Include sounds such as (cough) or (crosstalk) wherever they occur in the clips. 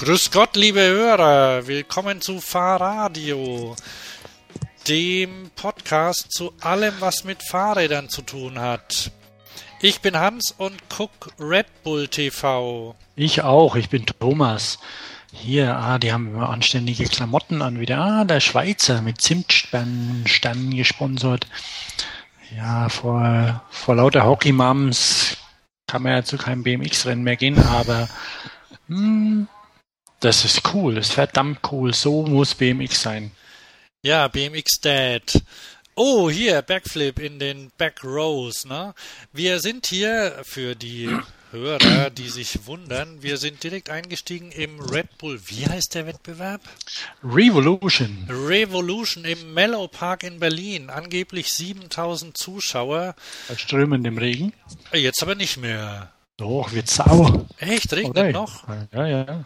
Grüß Gott, liebe Hörer, willkommen zu Fahrradio, dem Podcast zu allem, was mit Fahrrädern zu tun hat. Ich bin Hans und guck Red Bull TV. Ich auch, ich bin Thomas. Hier, ah, die haben immer anständige Klamotten an wieder. Ah, der Schweizer mit Zimtsternen gesponsert. Ja, vor, vor lauter Hockey-Mums kann man ja zu keinem BMX-Rennen mehr gehen, aber hm, das ist cool, das ist verdammt cool. So muss BMX sein. Ja, BMX Dad. Oh, hier, Backflip in den Back Rows, ne? Wir sind hier für die Hörer, die sich wundern, wir sind direkt eingestiegen im Red Bull. Wie heißt der Wettbewerb? Revolution. Revolution im Mellow Park in Berlin. Angeblich 7000 Zuschauer. Bei strömendem Regen. Jetzt aber nicht mehr. Doch, wird sauer. Echt? Regnet okay. noch? Ja, ja.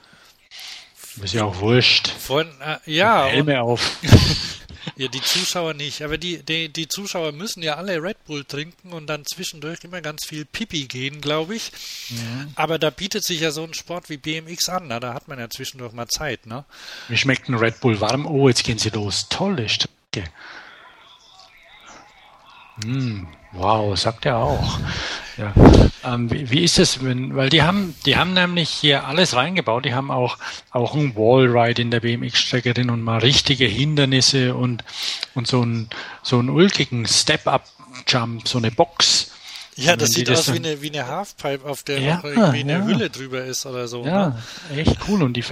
Ist ja auch wurscht. Von, äh, ja. Helme auf. (laughs) ja, die Zuschauer nicht. Aber die, die, die Zuschauer müssen ja alle Red Bull trinken und dann zwischendurch immer ganz viel Pipi gehen, glaube ich. Mhm. Aber da bietet sich ja so ein Sport wie BMX an. Na, da hat man ja zwischendurch mal Zeit, ne? Wie schmeckt ein Red Bull warm? Oh, jetzt gehen sie los. Tolle Strecke. Mm, wow, sagt er auch. Ja. Ähm, wie, wie, ist es, wenn, weil die haben, die haben nämlich hier alles reingebaut. Die haben auch, auch ein Wallride in der BMX-Strecke drin und mal richtige Hindernisse und, und so einen, so einen ulkigen Step-Up-Jump, so eine Box. Ja, das sieht das aus wie eine, wie eine Halfpipe, auf der ja, noch irgendwie eine ja. Hülle drüber ist oder so. Ja, ne? echt cool. Und die,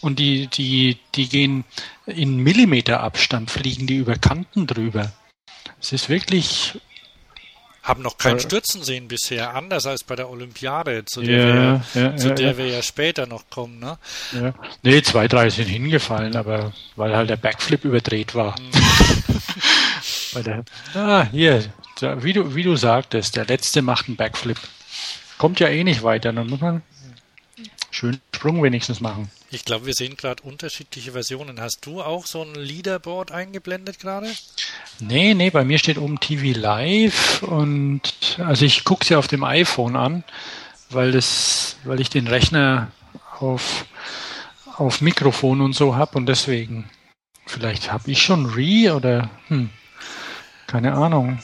und die, die, die gehen in Millimeterabstand, fliegen die über Kanten drüber. Es ist wirklich haben noch kein Stürzen sehen bisher, anders als bei der Olympiade, zu der, ja, wir, ja, zu der ja, wir ja später noch kommen. Ne? Ja. Nee, zwei, drei sind hingefallen, aber weil halt der Backflip überdreht war. Mhm. (laughs) der, ah, hier, wie du, wie du sagtest, der letzte macht einen Backflip. Kommt ja eh nicht weiter, dann muss man schönen Sprung wenigstens machen. Ich glaube, wir sehen gerade unterschiedliche Versionen. Hast du auch so ein Leaderboard eingeblendet gerade? Nee, nee, bei mir steht oben TV Live und also ich gucke sie auf dem iPhone an, weil das, weil ich den Rechner auf, auf Mikrofon und so habe und deswegen. Vielleicht habe ich schon Re oder hm, keine Ahnung.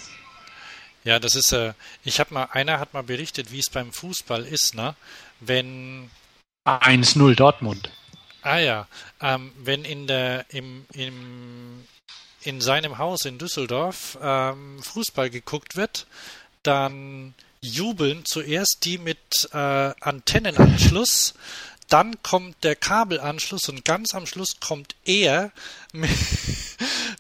Ja, das ist äh, ich habe mal, einer hat mal berichtet, wie es beim Fußball ist, ne? Wenn 1-0 Dortmund. Ah ja, ähm, wenn in der im, im in seinem Haus in Düsseldorf ähm, Fußball geguckt wird, dann jubeln zuerst die mit äh, Antennenanschluss, dann kommt der Kabelanschluss und ganz am Schluss kommt er mit,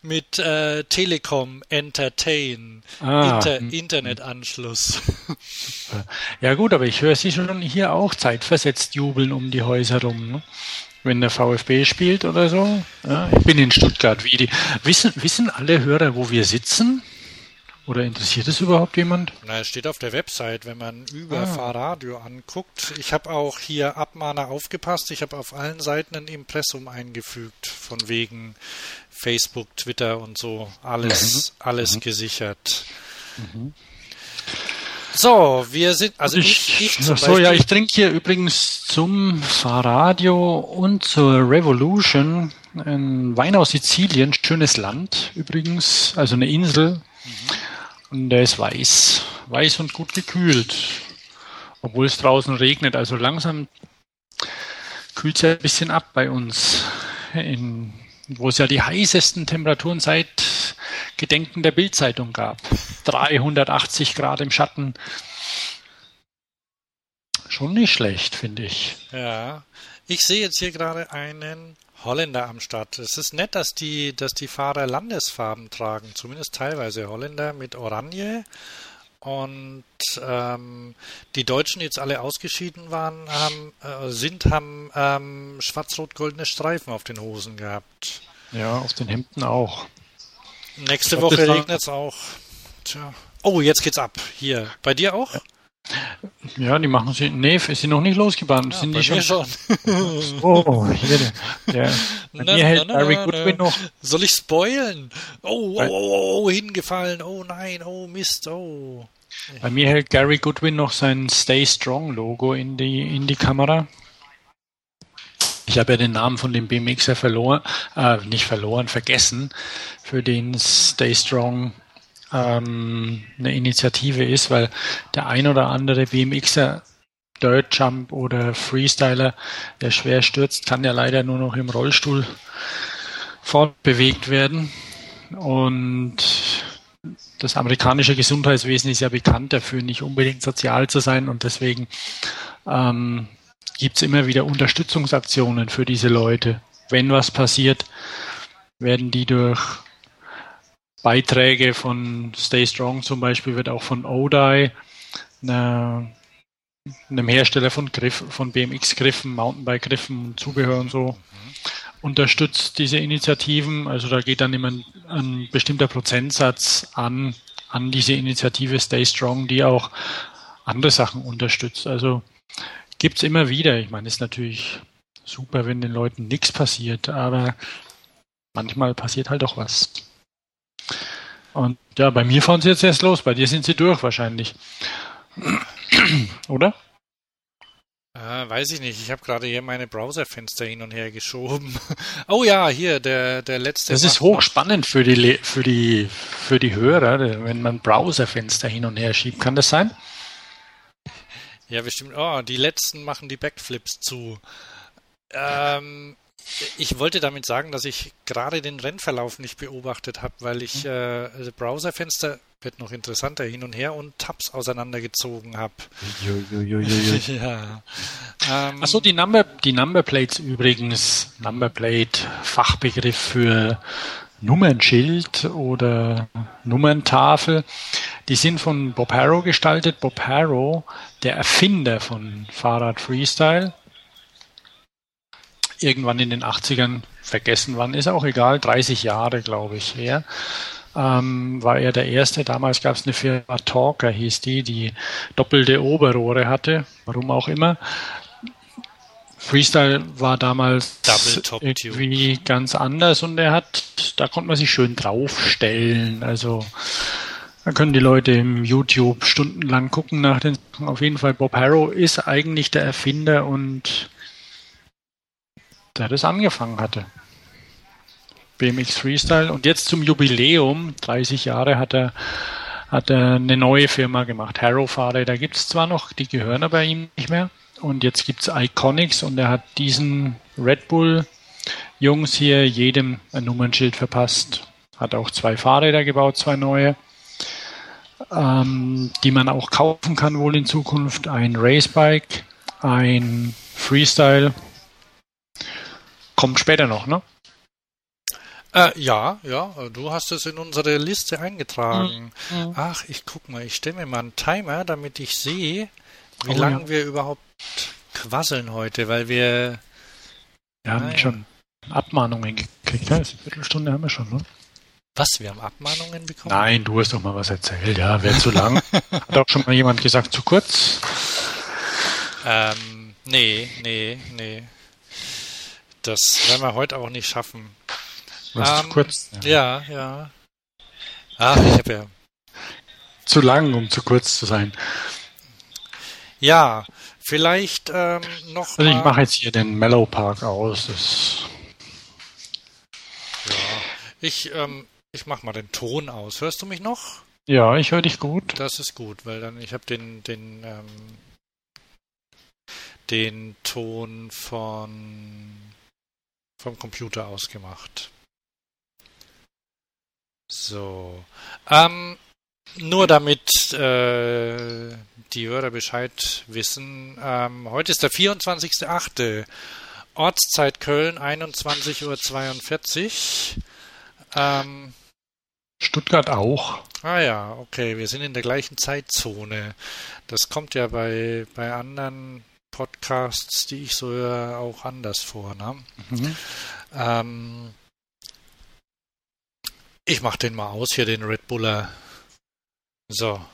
mit äh, Telekom Entertain, ah, Inter hm. Internetanschluss. (laughs) Ja gut, aber ich höre Sie schon hier auch zeitversetzt jubeln um die Häuser rum. Ne? wenn der VfB spielt oder so. Ja, ich bin in Stuttgart. Wie die, wissen, wissen alle Hörer, wo wir sitzen? Oder interessiert es überhaupt jemand? Na, es steht auf der Website, wenn man über ah. Fahrradio anguckt. Ich habe auch hier Abmahner aufgepasst. Ich habe auf allen Seiten ein Impressum eingefügt, von wegen Facebook, Twitter und so. Alles, mhm. alles mhm. gesichert. Mhm. So, wir sind, also ich, ich, ich zum so, ja, ich trinke hier übrigens zum Fahrradio und zur Revolution ein Wein aus Sizilien, schönes Land übrigens, also eine Insel. Mhm. Und der ist weiß, weiß und gut gekühlt, obwohl es draußen regnet. Also langsam kühlt es ja ein bisschen ab bei uns, in, wo es ja die heißesten Temperaturen seit Gedenken der Bildzeitung gab. 380 Grad im Schatten. Schon nicht schlecht, finde ich. Ja. Ich sehe jetzt hier gerade einen Holländer am Start. Es ist nett, dass die, dass die Fahrer Landesfarben tragen, zumindest teilweise Holländer mit Oranje. Und ähm, die Deutschen, die jetzt alle ausgeschieden waren, haben, äh, sind, haben ähm, schwarz-rot-goldene Streifen auf den Hosen gehabt. Ja, auf den Hemden auch. Nächste glaub, Woche regnet es auch. Tja. Oh, jetzt geht's ab. Hier. Bei dir auch? Ja, die machen sie. Nee, ist sie noch nicht losgebahnt. Ja, sind die schon? schon. (laughs) oh, hier, der, na, mir hält na, Barry Goodwin noch. Soll ich spoilen? Oh, oh, oh, oh, hingefallen. Oh nein, oh Mist, oh. Bei mir hält Gary Goodwin noch sein Stay Strong Logo in die, in die Kamera. Ich habe ja den Namen von dem BMXer verloren, äh, nicht verloren, vergessen, für den Stay Strong ähm, eine Initiative ist, weil der ein oder andere BMXer Dirt Jump oder Freestyler, der schwer stürzt, kann ja leider nur noch im Rollstuhl fortbewegt werden. Und das amerikanische Gesundheitswesen ist ja bekannt dafür, nicht unbedingt sozial zu sein und deswegen ähm, gibt es immer wieder Unterstützungsaktionen für diese Leute. Wenn was passiert, werden die durch Beiträge von Stay Strong zum Beispiel, wird auch von ODI, einer, einem Hersteller von Griff, von BMX-Griffen, Mountainbike-Griffen und Zubehör und so, unterstützt diese Initiativen. Also da geht dann immer ein, ein bestimmter Prozentsatz an, an diese Initiative Stay Strong, die auch andere Sachen unterstützt. Also gibt es immer wieder. Ich meine, es ist natürlich super, wenn den Leuten nichts passiert, aber manchmal passiert halt auch was. Und ja, bei mir fahren sie jetzt erst los, bei dir sind sie durch wahrscheinlich. Oder? Äh, weiß ich nicht. Ich habe gerade hier meine Browserfenster hin und her geschoben. (laughs) oh ja, hier der der letzte. Das ist hochspannend für die für die für die Hörer, wenn man Browserfenster hin und her schiebt. Kann das sein? Ja, bestimmt. Oh, die letzten machen die Backflips zu. Ähm, ich wollte damit sagen, dass ich gerade den Rennverlauf nicht beobachtet habe, weil ich äh, also Browserfenster wird noch interessanter hin und her und Tabs auseinandergezogen habe. (laughs) ja. Ähm, Achso, die Number, die Numberplates übrigens, Numberplate, Fachbegriff für Nummernschild oder Nummerntafel, die sind von Bob Harrow gestaltet. Bob Harrow, der Erfinder von Fahrrad Freestyle, irgendwann in den 80ern, vergessen wann, ist auch egal, 30 Jahre, glaube ich, her, ähm, war er der Erste. Damals gab es eine Firma Talker, hieß die, die doppelte Oberrohre hatte, warum auch immer. Freestyle war damals irgendwie ganz anders und er hat, da konnte man sich schön draufstellen. Also da können die Leute im YouTube stundenlang gucken nach den Auf jeden Fall, Bob Harrow ist eigentlich der Erfinder und der das angefangen hatte. BMX Freestyle. Und jetzt zum Jubiläum, 30 Jahre, hat er, hat er eine neue Firma gemacht. Harrow Fahrräder gibt es zwar noch, die gehören aber ihm nicht mehr. Und jetzt gibt es Iconics und er hat diesen Red Bull Jungs hier jedem ein Nummernschild verpasst. Hat auch zwei Fahrräder gebaut, zwei neue, ähm, die man auch kaufen kann wohl in Zukunft. Ein Racebike, ein Freestyle Kommt später noch, ne? Äh, ja, ja, du hast es in unsere Liste eingetragen. Mhm. Ach, ich guck mal, ich stelle mir mal einen Timer, damit ich sehe, wie oh, lange ja. wir überhaupt quasseln heute, weil wir. Wir haben naja. schon Abmahnungen gekriegt, ja? Eine Viertelstunde haben wir schon, ne? Was, wir haben Abmahnungen bekommen? Nein, du hast doch mal was erzählt, ja, wäre zu lang. (laughs) Hat auch schon mal jemand gesagt, zu kurz? Ähm, nee, nee, nee. Das werden wir heute auch nicht schaffen. Was ähm, kurz? Ja, ja. ja. Ach, ich habe ja. Zu lang, um zu kurz zu sein. Ja, vielleicht ähm, noch. Also ich mache jetzt hier den Mellow Park aus. Ja, ich, ähm, ich mache mal den Ton aus. Hörst du mich noch? Ja, ich höre dich gut. Das ist gut, weil dann ich habe den den ähm, den Ton von vom Computer aus gemacht. So. Ähm, nur damit äh, die Hörer Bescheid wissen, ähm, heute ist der 24.8. Ortszeit Köln, 21.42 Uhr. Ähm, Stuttgart auch. Ah ja, okay, wir sind in der gleichen Zeitzone. Das kommt ja bei, bei anderen Podcasts, die ich so höre, auch anders vor. Ne? Mhm. Ähm, ich mach den mal aus hier, den Red Buller. So.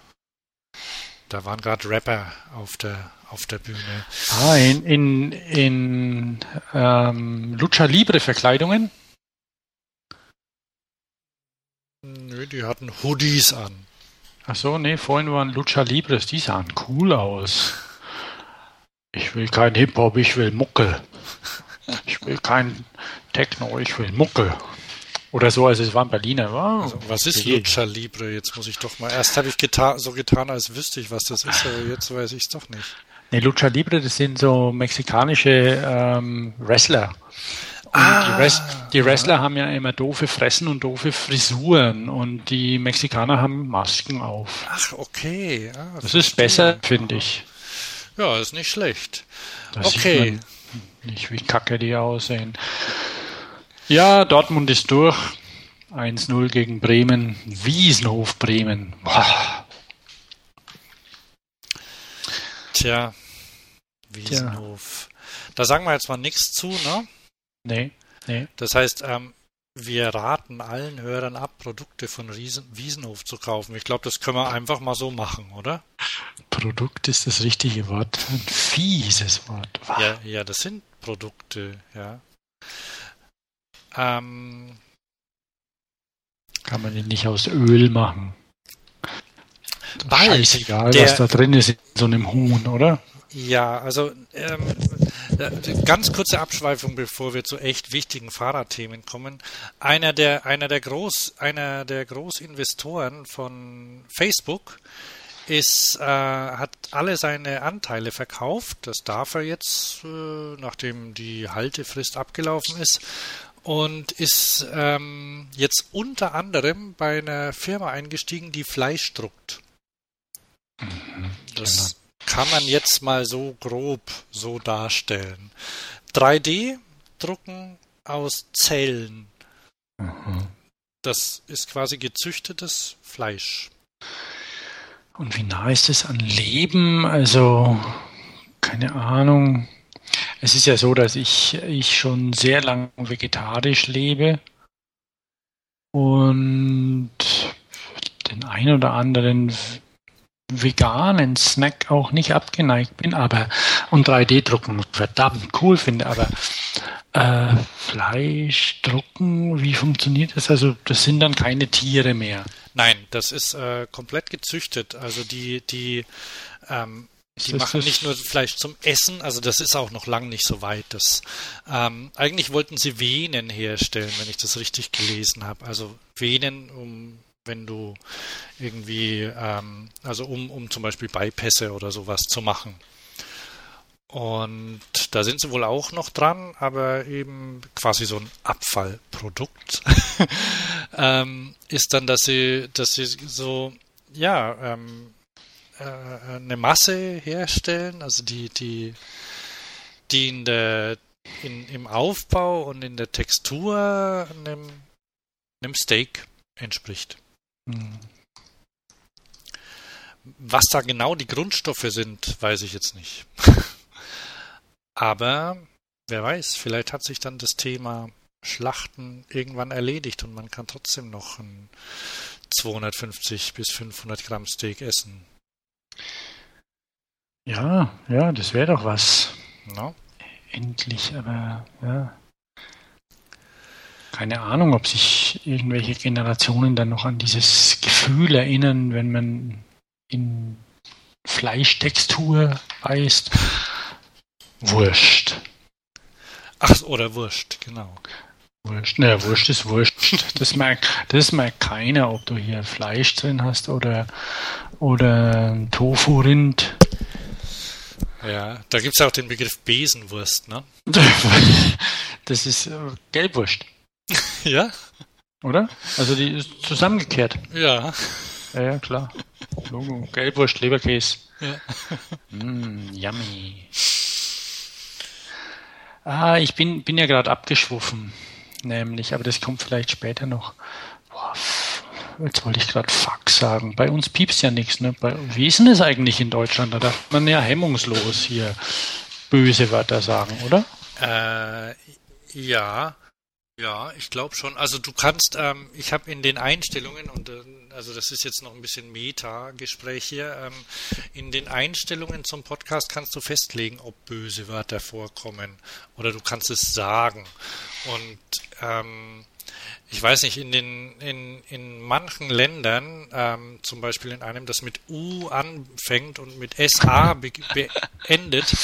Da waren gerade Rapper auf der auf der Bühne. Ah, in, in, in ähm, Lucha Libre Verkleidungen? Nö, die hatten Hoodies an. Ach so, nee, vorhin waren Lucha Libres, die sahen cool aus. Ich will kein Hip-Hop, ich will Mucke. Ich will kein Techno, ich will Mucke. Oder so, also es war ein Berliner. Wow. Also, was ist Lucha Libre? Jetzt muss ich doch mal. Erst habe ich getan, so getan, als wüsste ich, was das ist, aber jetzt weiß ich es doch nicht. Nee, Lucha Libre, das sind so mexikanische ähm, Wrestler. Ah, die, Res die, Wrestler ja. haben ja immer doofe Fressen und doofe Frisuren und die Mexikaner haben Masken auf. Ach, okay. Ah, das ist besser, finde ich. Ja, ist nicht schlecht. Das okay. nicht, wie kacke die aussehen. Ja, Dortmund ist durch. 1-0 gegen Bremen. Wiesenhof Bremen. Boah. Tja, Wiesenhof. Tja. Da sagen wir jetzt mal nichts zu, ne? Nee, nee. Das heißt, ähm, wir raten allen Hörern ab, Produkte von Riesen Wiesenhof zu kaufen. Ich glaube, das können wir einfach mal so machen, oder? Produkt ist das richtige Wort. Ein fieses Wort. Ja, ja, das sind Produkte, ja. Ähm, Kann man den nicht aus Öl machen? Bald. Scheißegal, der, was da drin ist in so einem Huhn, oder? Ja, also ähm, äh, ganz kurze Abschweifung, bevor wir zu echt wichtigen Fahrradthemen kommen. Einer der einer der Groß einer der Großinvestoren von Facebook ist äh, hat alle seine Anteile verkauft. Das darf er jetzt, äh, nachdem die Haltefrist abgelaufen ist und ist ähm, jetzt unter anderem bei einer Firma eingestiegen, die Fleisch druckt. Mhm, das genau. Kann man jetzt mal so grob so darstellen. 3D-Drucken aus Zellen. Mhm. Das ist quasi gezüchtetes Fleisch. Und wie nah ist es an Leben? Also, keine Ahnung. Es ist ja so, dass ich, ich schon sehr lange vegetarisch lebe und den ein oder anderen veganen Snack auch nicht abgeneigt bin, aber und 3D-Drucken verdammt cool finde, aber äh, Fleisch drucken, wie funktioniert das? Also das sind dann keine Tiere mehr. Nein, das ist äh, komplett gezüchtet. Also die die ähm, die machen nicht nur Fleisch zum Essen, also das ist auch noch lang nicht so weit. Das, ähm, eigentlich wollten sie Venen herstellen, wenn ich das richtig gelesen habe. Also Venen, um wenn du irgendwie, ähm, also um, um zum Beispiel Beipässe oder sowas zu machen. Und da sind sie wohl auch noch dran, aber eben quasi so ein Abfallprodukt (laughs) ähm, ist dann, dass sie, dass sie so, ja, ähm, äh, eine Masse herstellen, also die, die, die in der, in, im Aufbau und in der Textur einem, einem Steak entspricht. Was da genau die Grundstoffe sind, weiß ich jetzt nicht. (laughs) Aber wer weiß, vielleicht hat sich dann das Thema Schlachten irgendwann erledigt und man kann trotzdem noch ein 250 bis 500 Gramm Steak essen. Ja, ja, das wäre doch was. No. Endlich, aber ja. Keine Ahnung, ob sich irgendwelche Generationen dann noch an dieses Gefühl erinnern, wenn man in Fleischtextur beißt. Wurscht. Ach, oder Wurscht, genau. Wurscht. Naja, Wurscht ist Wurscht. Das merkt, das merkt keiner, ob du hier Fleisch drin hast oder, oder Tofu-Rind. Ja, da gibt es auch den Begriff Besenwurst, ne? (laughs) Das ist äh, Gelbwurst. (laughs) ja? Oder? Also die ist zusammengekehrt. Ja. Ja, ja, klar. Logo. Gelbwurst, Leberkäse. Ja. (laughs) Mm, yummy. Ah, ich bin, bin ja gerade abgeschwuffen nämlich, aber das kommt vielleicht später noch. Boah, jetzt wollte ich gerade Fuck sagen. Bei uns piepst ja nichts. Ne? Bei, wie ist denn das eigentlich in Deutschland? Da darf man ja hemmungslos hier böse Wörter sagen, oder? Äh, ja, ja, ich glaube schon. Also du kannst, ähm, ich habe in den Einstellungen, und äh, also das ist jetzt noch ein bisschen Meta-Gespräch hier, ähm, in den Einstellungen zum Podcast kannst du festlegen, ob böse Wörter vorkommen. Oder du kannst es sagen. Und ähm, ich weiß nicht, in den in, in manchen Ländern, ähm, zum Beispiel in einem, das mit U anfängt und mit SA be beendet,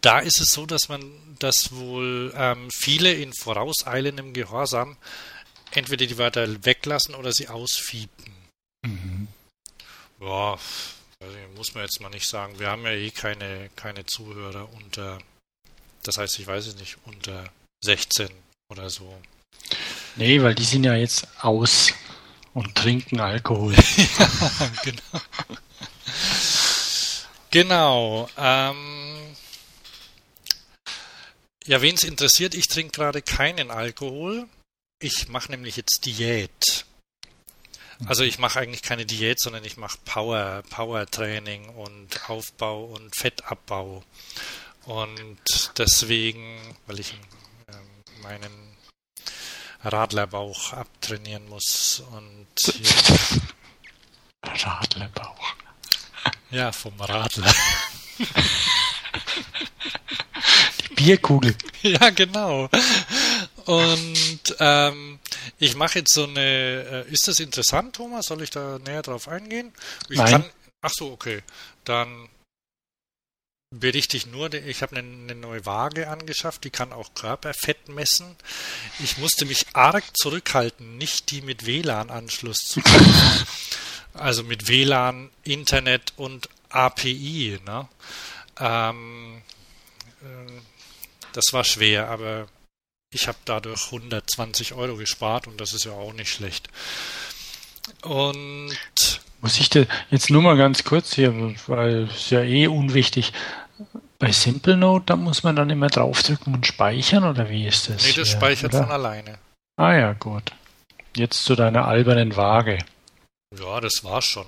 Da ist es so, dass man, dass wohl ähm, viele in vorauseilendem Gehorsam entweder die Wörter weglassen oder sie ausfiepen. Mhm. Ja, also muss man jetzt mal nicht sagen. Wir haben ja eh keine, keine Zuhörer unter, das heißt, ich weiß es nicht, unter 16 oder so. Nee, weil die sind ja jetzt aus und trinken Alkohol. (laughs) ja, genau. genau. Ähm, ja, wen es interessiert, ich trinke gerade keinen Alkohol. Ich mache nämlich jetzt Diät. Also ich mache eigentlich keine Diät, sondern ich mache Power, Power Training und Aufbau und Fettabbau. Und deswegen, weil ich äh, meinen Radlerbauch abtrainieren muss und (laughs) Radlerbauch. Ja, vom Radler. (laughs) Bierkugel. (laughs) Ja, genau. Und ähm, ich mache jetzt so eine. Äh, ist das interessant, Thomas? Soll ich da näher drauf eingehen? Ich Nein. Kann, ach so, okay. Dann berichte ich nur, ich habe eine, eine, neue Waage angeschafft, die kann auch Körperfett messen. Ich musste mich arg zurückhalten, nicht die mit WLAN-Anschluss zu kaufen. (laughs) also mit WLAN, Internet und API. Ne? Ähm, äh, das war schwer, aber ich habe dadurch 120 Euro gespart und das ist ja auch nicht schlecht. Und muss ich da jetzt nur mal ganz kurz hier, weil es ja eh unwichtig. Bei Simple Note, da muss man dann immer draufdrücken und speichern oder wie ist das? Nee, das hier, speichert oder? von alleine. Ah ja, gut. Jetzt zu deiner albernen Waage. Ja, das war's schon.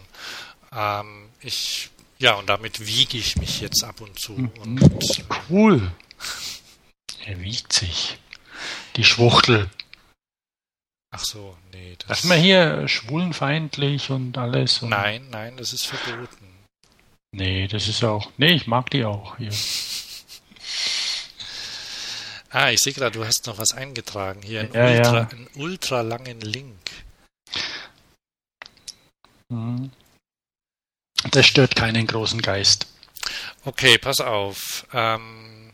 Ähm, ich, ja, und damit wiege ich mich jetzt ab und zu. Mhm. Und, cool. Er wiegt sich. Die Schwuchtel. Ach so, nee. Das ist man hier schwulenfeindlich und alles. Und nein, nein, das ist verboten. Nee, das ist auch. Nee, ich mag die auch hier. (laughs) ah, ich sehe gerade, du hast noch was eingetragen. Hier einen, ja, ultra, ja. einen ultra langen Link. Mhm. Das stört keinen großen Geist. Okay, pass auf. Ähm,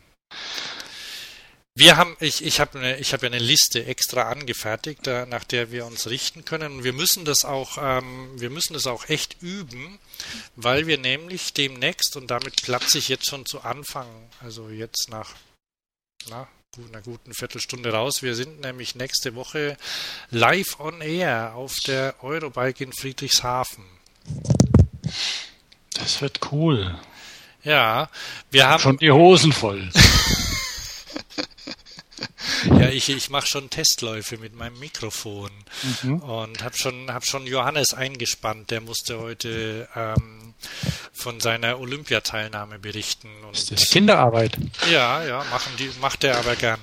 wir haben, ich, ich habe eine, ich habe eine Liste extra angefertigt, äh, nach der wir uns richten können. Und wir müssen das auch, ähm, wir müssen das auch echt üben, weil wir nämlich demnächst und damit platze ich jetzt schon zu Anfang, also jetzt nach na, einer guten Viertelstunde raus. Wir sind nämlich nächste Woche live on air auf der Eurobike in Friedrichshafen. Das wird cool. Ja, wir haben schon die Hosen voll. (laughs) Ja, ich, ich mache schon Testläufe mit meinem Mikrofon mhm. und habe schon, hab schon Johannes eingespannt. Der musste heute ähm, von seiner Olympiateilnahme berichten. Und, ist das Kinderarbeit? Ja, ja, machen die, macht er aber gern.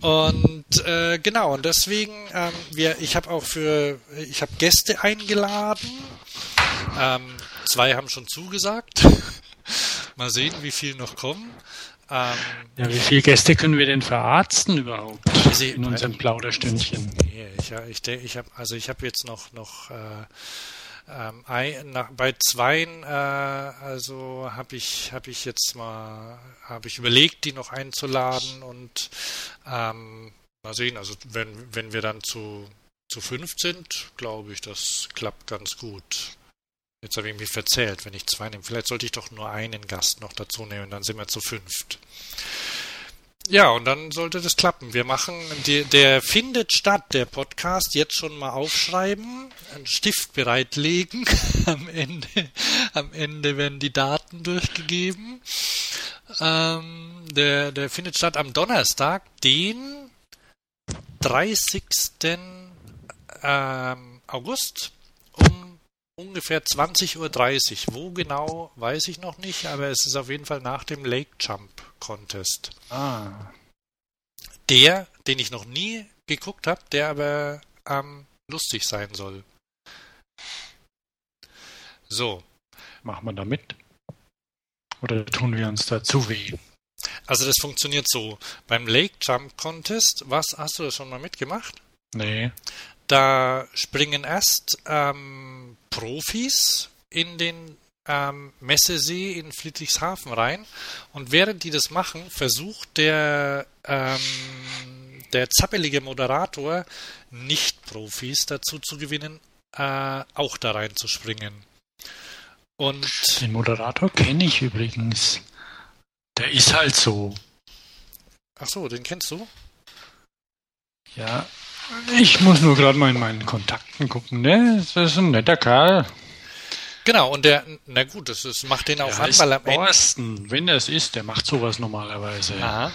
(laughs) und äh, genau, und deswegen, ähm, wir, ich habe auch für, ich habe Gäste eingeladen. Ähm, zwei haben schon zugesagt. (laughs) Mal sehen, wie viel noch kommen. Ähm, ja, wie viele Gäste können wir denn verarzten überhaupt also, in unserem Plauderstündchen? Ich, ich, ich habe also ich habe jetzt noch noch äh, ähm, ein, nach, bei zweien, äh, also habe ich habe ich jetzt mal habe ich überlegt, die noch einzuladen und ähm, mal sehen. Also wenn wenn wir dann zu zu fünf sind, glaube ich, das klappt ganz gut. Jetzt habe ich mich verzählt, wenn ich zwei nehme. Vielleicht sollte ich doch nur einen Gast noch dazu nehmen, dann sind wir zu fünft. Ja, und dann sollte das klappen. Wir machen, die, der findet statt, der Podcast, jetzt schon mal aufschreiben, einen Stift bereitlegen. (laughs) Am Ende, am Ende werden die Daten durchgegeben. Ähm, der, der findet statt am Donnerstag, den 30. Ähm, August ungefähr 20.30 Uhr. Wo genau, weiß ich noch nicht, aber es ist auf jeden Fall nach dem Lake Jump Contest. Ah. Der, den ich noch nie geguckt habe, der aber ähm, lustig sein soll. So. Machen wir da mit? Oder tun wir uns da zu weh? Also das funktioniert so. Beim Lake Jump Contest, was, hast du das schon mal mitgemacht? Nee. Da springen erst ähm, Profis in den ähm, Messesee in Friedrichshafen rein. Und während die das machen, versucht der, ähm, der zappelige Moderator Nicht-Profis dazu zu gewinnen, äh, auch da reinzuspringen. Und Den Moderator kenne ich übrigens. Der ist halt so. ach so, den kennst du? Ja. Ich muss nur gerade mal in meinen Kontakten gucken, ne? Das ist ein netter Kerl. Genau, und der, na gut, das ist, macht den auch Der an, weil am Ende. Wenn das ist, der macht sowas normalerweise. Aha.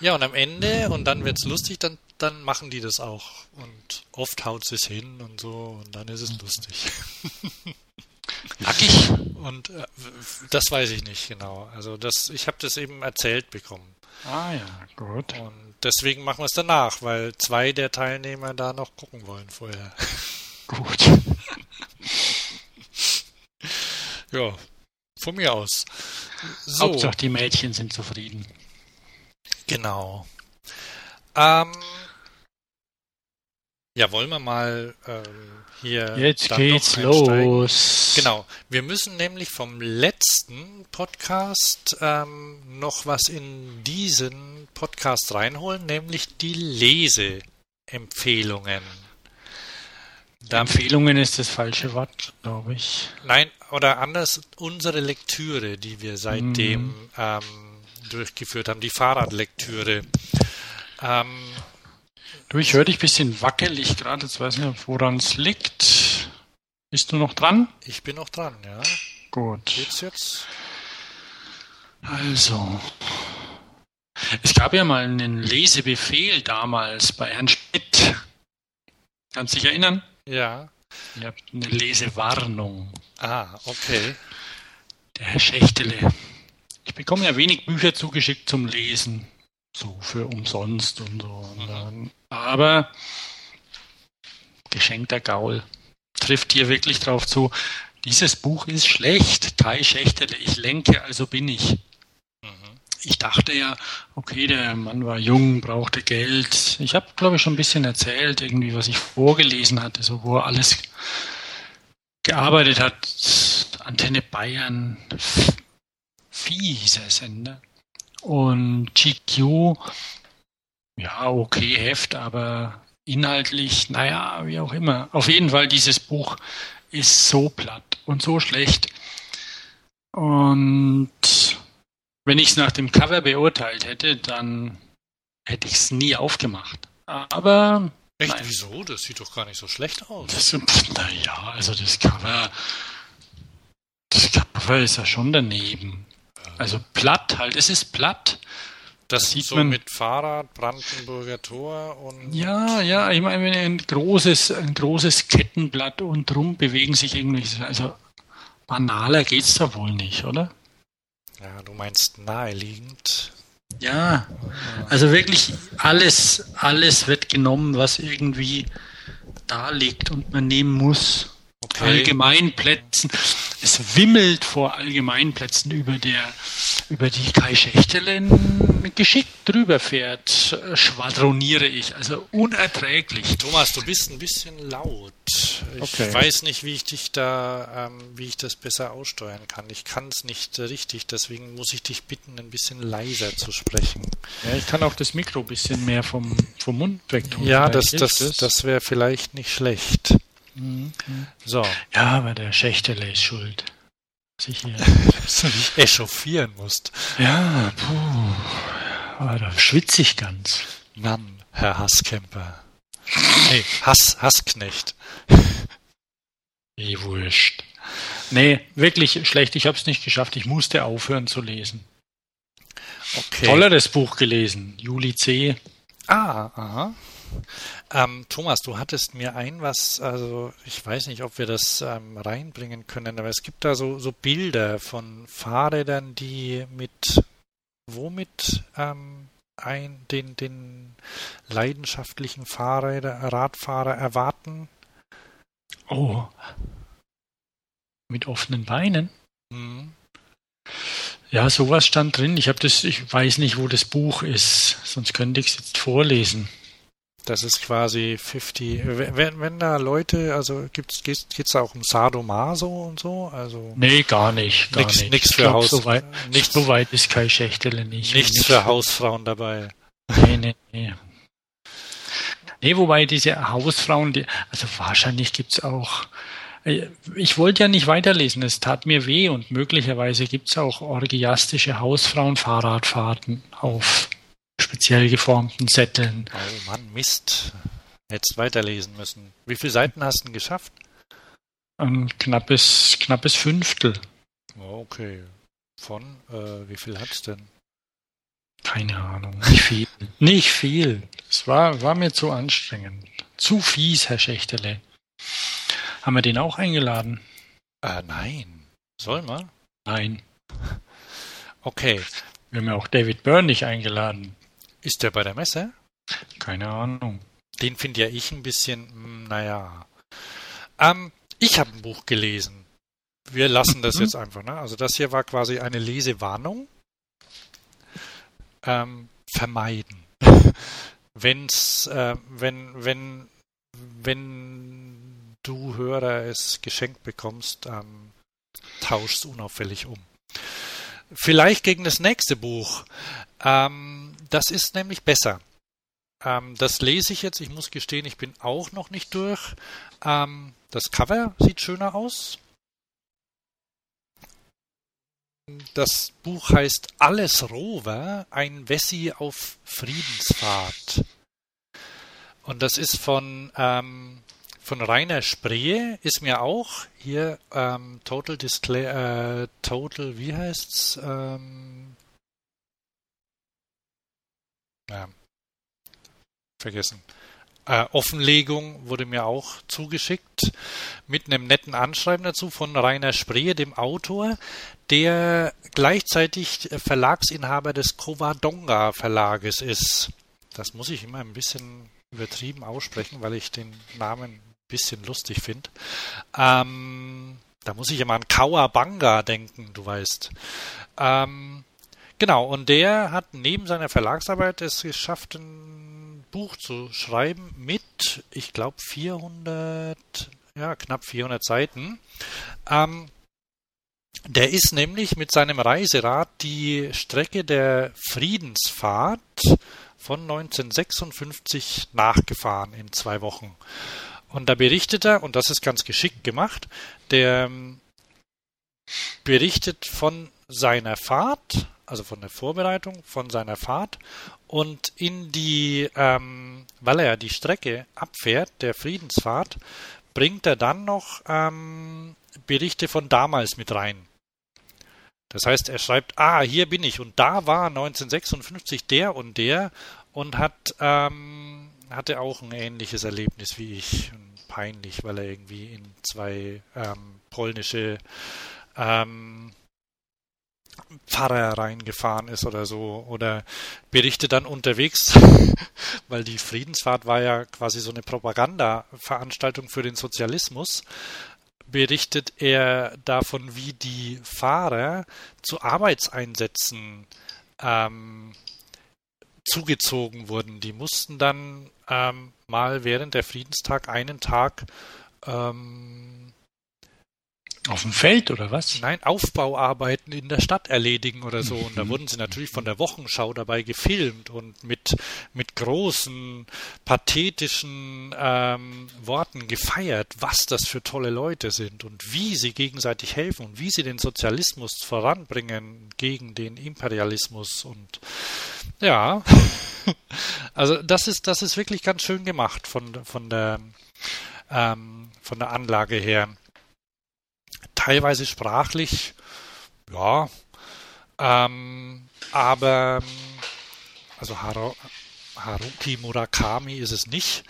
Ja, und am Ende, und dann wird's lustig, dann, dann machen die das auch. Und oft haut es hin und so, und dann ist es lustig. (laughs) Nackig? Und äh, das weiß ich nicht genau. Also das, ich habe das eben erzählt bekommen. Ah ja, gut. Und deswegen machen wir es danach, weil zwei der Teilnehmer da noch gucken wollen vorher. Gut. (laughs) Ja, von mir aus. So, Hauptsache die Mädchen sind zufrieden. genau. Ähm, ja, wollen wir mal ähm, hier. Jetzt geht's los. Genau. Wir müssen nämlich vom letzten Podcast ähm, noch was in diesen Podcast reinholen, nämlich die Leseempfehlungen. Empfehlungen ist das falsche Wort, glaube ich. nein, oder anders, unsere Lektüre, die wir seitdem Mhm. ähm, durchgeführt haben, die Fahrradlektüre. Ähm, Du, ich höre dich ein bisschen wackelig gerade. Jetzt weiß ich nicht, woran es liegt. Bist du noch dran? ich bin noch dran, ja. Gut. Geht's jetzt? Also. Es gab ja mal einen Lesebefehl damals bei Herrn Schmidt. Kannst du dich erinnern? Ja. Ihr habt eine Lesewarnung. Ah, okay. Der Herr Schächtele. Ich bekomme ja wenig Bücher zugeschickt zum Lesen. So für umsonst und so. Und dann, aber geschenkter Gaul trifft hier wirklich drauf zu. Dieses Buch ist schlecht. Kai Schächtele, ich lenke, also bin ich. Mhm. Ich dachte ja, okay, der Mann war jung, brauchte Geld. Ich habe, glaube ich, schon ein bisschen erzählt, irgendwie, was ich vorgelesen hatte, so wo er alles gearbeitet hat. Antenne Bayern, fieser Sender. Und GQ, ja, okay, Heft, aber inhaltlich, naja, wie auch immer. Auf jeden Fall, dieses Buch ist so platt und so schlecht. Und wenn ich es nach dem Cover beurteilt hätte, dann hätte ich es nie aufgemacht. Aber Echt, Nein. wieso? Das sieht doch gar nicht so schlecht aus. das, naja, also das Cover, das Cover ist ja schon daneben. Also platt halt, es ist platt. Das sieht so man- mit Fahrrad, Brandenburger Tor und Ja, ja, ich meine, wenn ein großes, ein großes Kettenblatt und drum bewegen sich irgendwie, also banaler geht's da wohl nicht, oder? ja, du meinst naheliegend. Ja, also wirklich alles, alles wird genommen, was irgendwie da liegt und man nehmen muss. Okay. Allgemeinplätzen. Es wimmelt vor Allgemeinplätzen, über der, über die Kai Schächtelen geschickt drüber fährt, äh, schwadroniere ich. Also unerträglich. Thomas, du bist ein bisschen laut. Ich Okay. weiß nicht, wie ich dich da, ähm, wie ich das besser aussteuern kann. Ich kann es nicht richtig, deswegen muss ich dich bitten, ein bisschen leiser zu sprechen. Ja, ich kann auch das Mikro ein bisschen mehr vom, vom Mund weg tun. Ja, das, Vielleicht das, hilft das wäre vielleicht nicht schlecht. Mhm. So, Ja, aber der Schächtele ist schuld. Dass ich hier (laughs) dass du dich (laughs) echauffieren musst. Ja, puh. Aber da schwitze ich ganz. Mann, Herr Hasskämper. Nee, Hass, Hassknecht. (laughs) Wie wurscht. Nee, wirklich schlecht. Ich habe es nicht geschafft. Ich musste aufhören zu lesen. Okay. Tolleres Buch gelesen. Juli C. Ah, aha. Ähm, Thomas, du hattest mir ein was, also ich weiß nicht, ob wir das ähm, reinbringen können, aber es gibt da so, so Bilder von Fahrrädern, die mit womit ähm, ein, den, den leidenschaftlichen Fahrräder, Radfahrer erwarten. Oh. Mit offenen Beinen. Hm. Ja, sowas stand drin. Ich habe das, ich weiß nicht, wo das Buch ist, sonst könnte ich es jetzt vorlesen. Das ist quasi 50. Wenn, wenn da Leute, also gibt's, geht's, geht's da auch um Sadomaso und so? Also nee, gar nicht. Gar nix, nicht. Nix für glaub, Haus. So weit, nichts, so weit ist Kai Schächtele nicht. nichts für Hausfrauen dabei. Nee, nee, nee. Nee, wobei diese Hausfrauen, die, also wahrscheinlich gibt's auch, äh, ich wollte ja nicht weiterlesen, es tat mir weh und möglicherweise gibt's auch orgiastische Hausfrauen-Fahrradfahrten auf speziell geformten Sätteln. Oh Mann, Mist. Hättest weiterlesen müssen. Wie viele Seiten hast du denn geschafft? Ein knappes, knappes Fünftel. Oh, Okay. Von, äh, wie viel hat's denn? Keine Ahnung, nicht viel. (laughs) nicht viel. Es war, war mir zu anstrengend. Zu fies, Herr Schächtele. Haben wir den auch eingeladen? Äh, nein. Soll man? Nein. (laughs) Okay. Wir haben ja auch David Byrne nicht eingeladen. Ist der bei der Messe? Keine Ahnung. Den finde ja ich ein bisschen, hm, naja. Ähm, ich habe ein Buch gelesen. Wir lassen das Mhm. jetzt einfach, ne? Also das hier war quasi eine Lesewarnung. Ähm, vermeiden. (laughs) Wenn's, äh, wenn, wenn, wenn du Hörer es geschenkt bekommst, ähm, tausch's unauffällig um. Vielleicht gegen das nächste Buch. Ähm, das ist nämlich besser. Ähm, das lese ich jetzt. Ich muss gestehen, ich bin auch noch nicht durch. Ähm, das Cover sieht schöner aus. Das Buch heißt Alles Rover, ein Wessi auf Friedensfahrt. Und das ist von, ähm, von Rainer Spree, ist mir auch hier ähm, Total Display, äh, Total, wie heißt's? Ähm, ja, vergessen. Äh, Offenlegung wurde mir auch zugeschickt mit einem netten Anschreiben dazu von Rainer Spree, dem Autor, der gleichzeitig Verlagsinhaber des Covadonga Verlages ist. Das muss ich immer ein bisschen übertrieben aussprechen, weil ich den Namen bisschen lustig finde. Ähm, da muss ich immer an Kawabanga denken, du weißt. Ähm, genau, und der hat neben seiner Verlagsarbeit es geschafft, ein Buch zu schreiben mit, ich glaube, 400, ja, knapp 400 Seiten. Ähm, der ist nämlich mit seinem Reiserad die Strecke der Friedensfahrt von 1956 nachgefahren in zwei Wochen. Und da berichtet er, und das ist ganz geschickt gemacht, der ähm, berichtet von seiner Fahrt, also von der Vorbereitung von seiner Fahrt und in die, ähm, weil er die Strecke abfährt, der Friedensfahrt, bringt er dann noch ähm, Berichte von damals mit rein. Das heißt, er schreibt, ah, hier bin ich und da war 1956 der und der und hat ähm, hatte auch ein ähnliches Erlebnis wie ich. Peinlich, weil er irgendwie in zwei ähm, polnische ähm, Pfarrer reingefahren ist oder so. Oder berichtet dann unterwegs, (laughs) weil die Friedensfahrt war ja quasi so eine Propaganda-Veranstaltung für den Sozialismus berichtet er davon, wie die Fahrer zu Arbeitseinsätzen ähm, zugezogen wurden. Die mussten dann ähm, mal während der Friedenstag einen Tag ähm, Auf dem Feld oder was? Nein, Aufbauarbeiten in der Stadt erledigen oder so. Und da wurden sie natürlich von der Wochenschau dabei gefilmt und mit, mit großen, pathetischen ähm, Worten gefeiert, was das für tolle Leute sind und wie sie gegenseitig helfen und wie sie den Sozialismus voranbringen gegen den Imperialismus. Und ja, (laughs) also das ist, das ist wirklich ganz schön gemacht von, von der, ähm, von der Anlage her teilweise sprachlich, ja, ähm, aber also Haru, Haruki Murakami ist es nicht,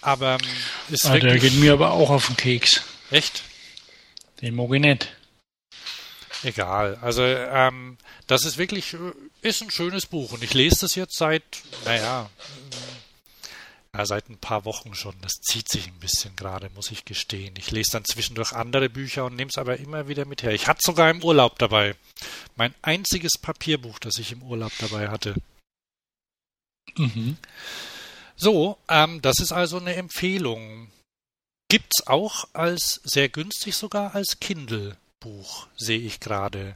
aber ist Ah, der wirklich geht mir aber auch auf den Keks. echt Den mag ich nicht. egal. Also ähm, das ist wirklich äh, ist ein schönes Buch und ich lese das jetzt seit, naja, ja, seit ein paar Wochen schon. Das zieht sich ein bisschen gerade, muss ich gestehen. Ich lese dann zwischendurch andere Bücher und nehme es aber immer wieder mit her. Ich hatte sogar im Urlaub dabei. Mein einziges Papierbuch, das ich im Urlaub dabei hatte. Mhm. So, ähm, das ist also eine Empfehlung. Gibt's auch als sehr günstig sogar als Kindle-Buch, sehe ich gerade.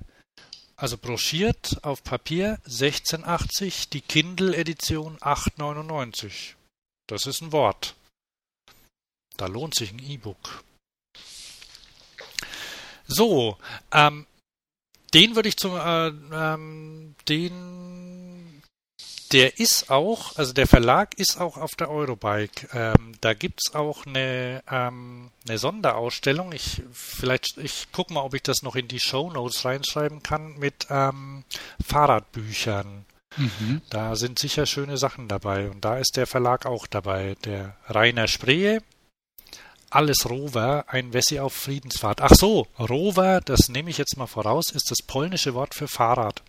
Also broschiert auf Papier 1680, die Kindle-Edition 899. Das ist ein Wort. Da lohnt sich ein E-Book. So, ähm, den würde ich zum, äh, ähm, den, der ist auch, also der Verlag ist auch auf der Eurobike. Ähm, da gibt's auch eine, ähm, eine Sonderausstellung. Ich, vielleicht, ich guck mal, ob ich das noch in die Show Notes reinschreiben kann mit ähm, Fahrradbüchern. Mhm. Da sind sicher schöne Sachen dabei. Und da ist der Verlag auch dabei. Der Rainer Spree, alles Rover, ein Wessi auf Friedensfahrt. Ach so, Rover, das nehme ich jetzt mal voraus, ist das polnische Wort für Fahrrad.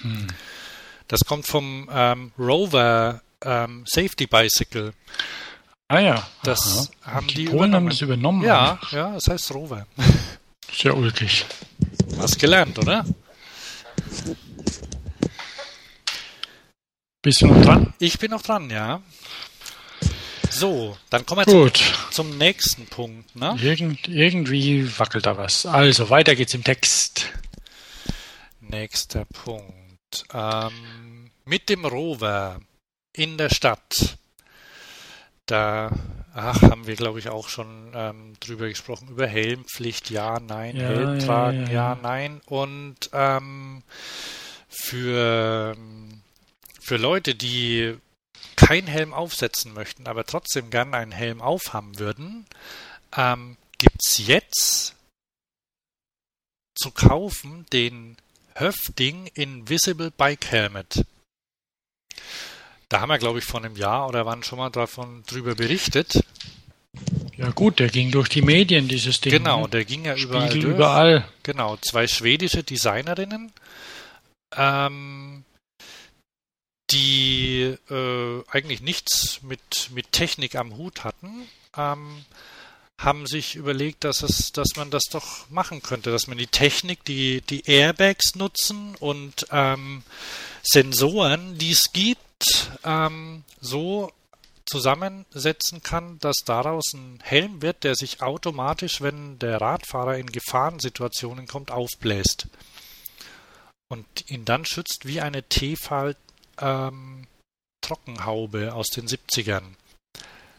Hm. Das kommt vom ähm, Rover ähm, Safety Bicycle. Ah ja. Das Aha. haben die, die Polen haben das übernommen. Ja, ja, das heißt Rover. Sehr ulkig. Hast gelernt, oder? Bist du noch dran? Ich bin noch dran, ja. So, dann kommen wir Gut. Zum, zum nächsten Punkt. Ne? Irgend, irgendwie wackelt da was. Also, weiter geht's im Text. Nächster Punkt. Ähm, mit dem Rover in der Stadt. Da ach, haben wir, glaube ich, auch schon ähm, drüber gesprochen. Über Helmpflicht, ja, nein, ja, Helm tragen, ja, ja, ja, nein. Und ähm, für, für Leute, die keinen Helm aufsetzen möchten, aber trotzdem gern einen Helm aufhaben würden, ähm, gibt es jetzt zu kaufen den Höfding Invisible Bike Helmet. Da haben wir, glaube ich, vor einem Jahr oder wann schon mal davon drüber berichtet. Ja gut, der ging durch die Medien, dieses Ding. Genau, ne? der ging ja überall. Überall. Genau, zwei schwedische Designerinnen ähm, die äh, eigentlich nichts mit, mit Technik am Hut hatten, ähm, haben sich überlegt, dass es, dass man das doch machen könnte, dass man die Technik, die, die Airbags nutzen und ähm, Sensoren, die es gibt, ähm, so zusammensetzen kann, dass daraus ein Helm wird, der sich automatisch, wenn der Radfahrer in Gefahrensituationen kommt, aufbläst und ihn dann schützt wie eine T-Fall ähm, Trockenhaube aus den 70ern.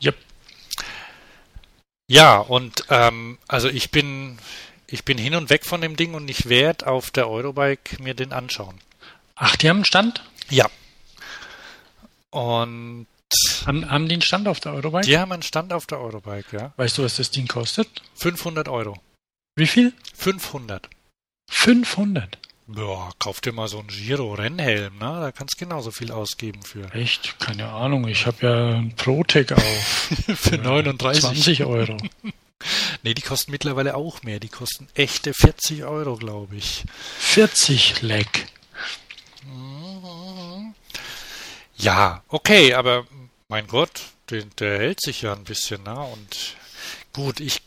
Yep. Ja, und ähm, also ich bin ich bin hin und weg von dem Ding und ich werde auf der Eurobike mir den anschauen. Ach, die haben einen Stand? Ja. Und haben, haben die einen Stand auf der Eurobike? Die haben einen Stand auf der Eurobike, ja. Weißt du, was das Ding kostet? 500 Euro. Wie viel? 500. 500? Ja, kauf dir mal so einen Giro-Rennhelm, ne? Da kannst du genauso viel ausgeben für. Echt? Keine Ahnung. Ich habe ja einen Protec auf. (laughs) für 39. 20 Euro. (laughs) nee, die kosten mittlerweile auch mehr. Die kosten echte 40 Euro, glaube ich. 40 Leck. Ja, okay, aber mein Gott, der, der hält sich ja ein bisschen, ne? Und gut, ich,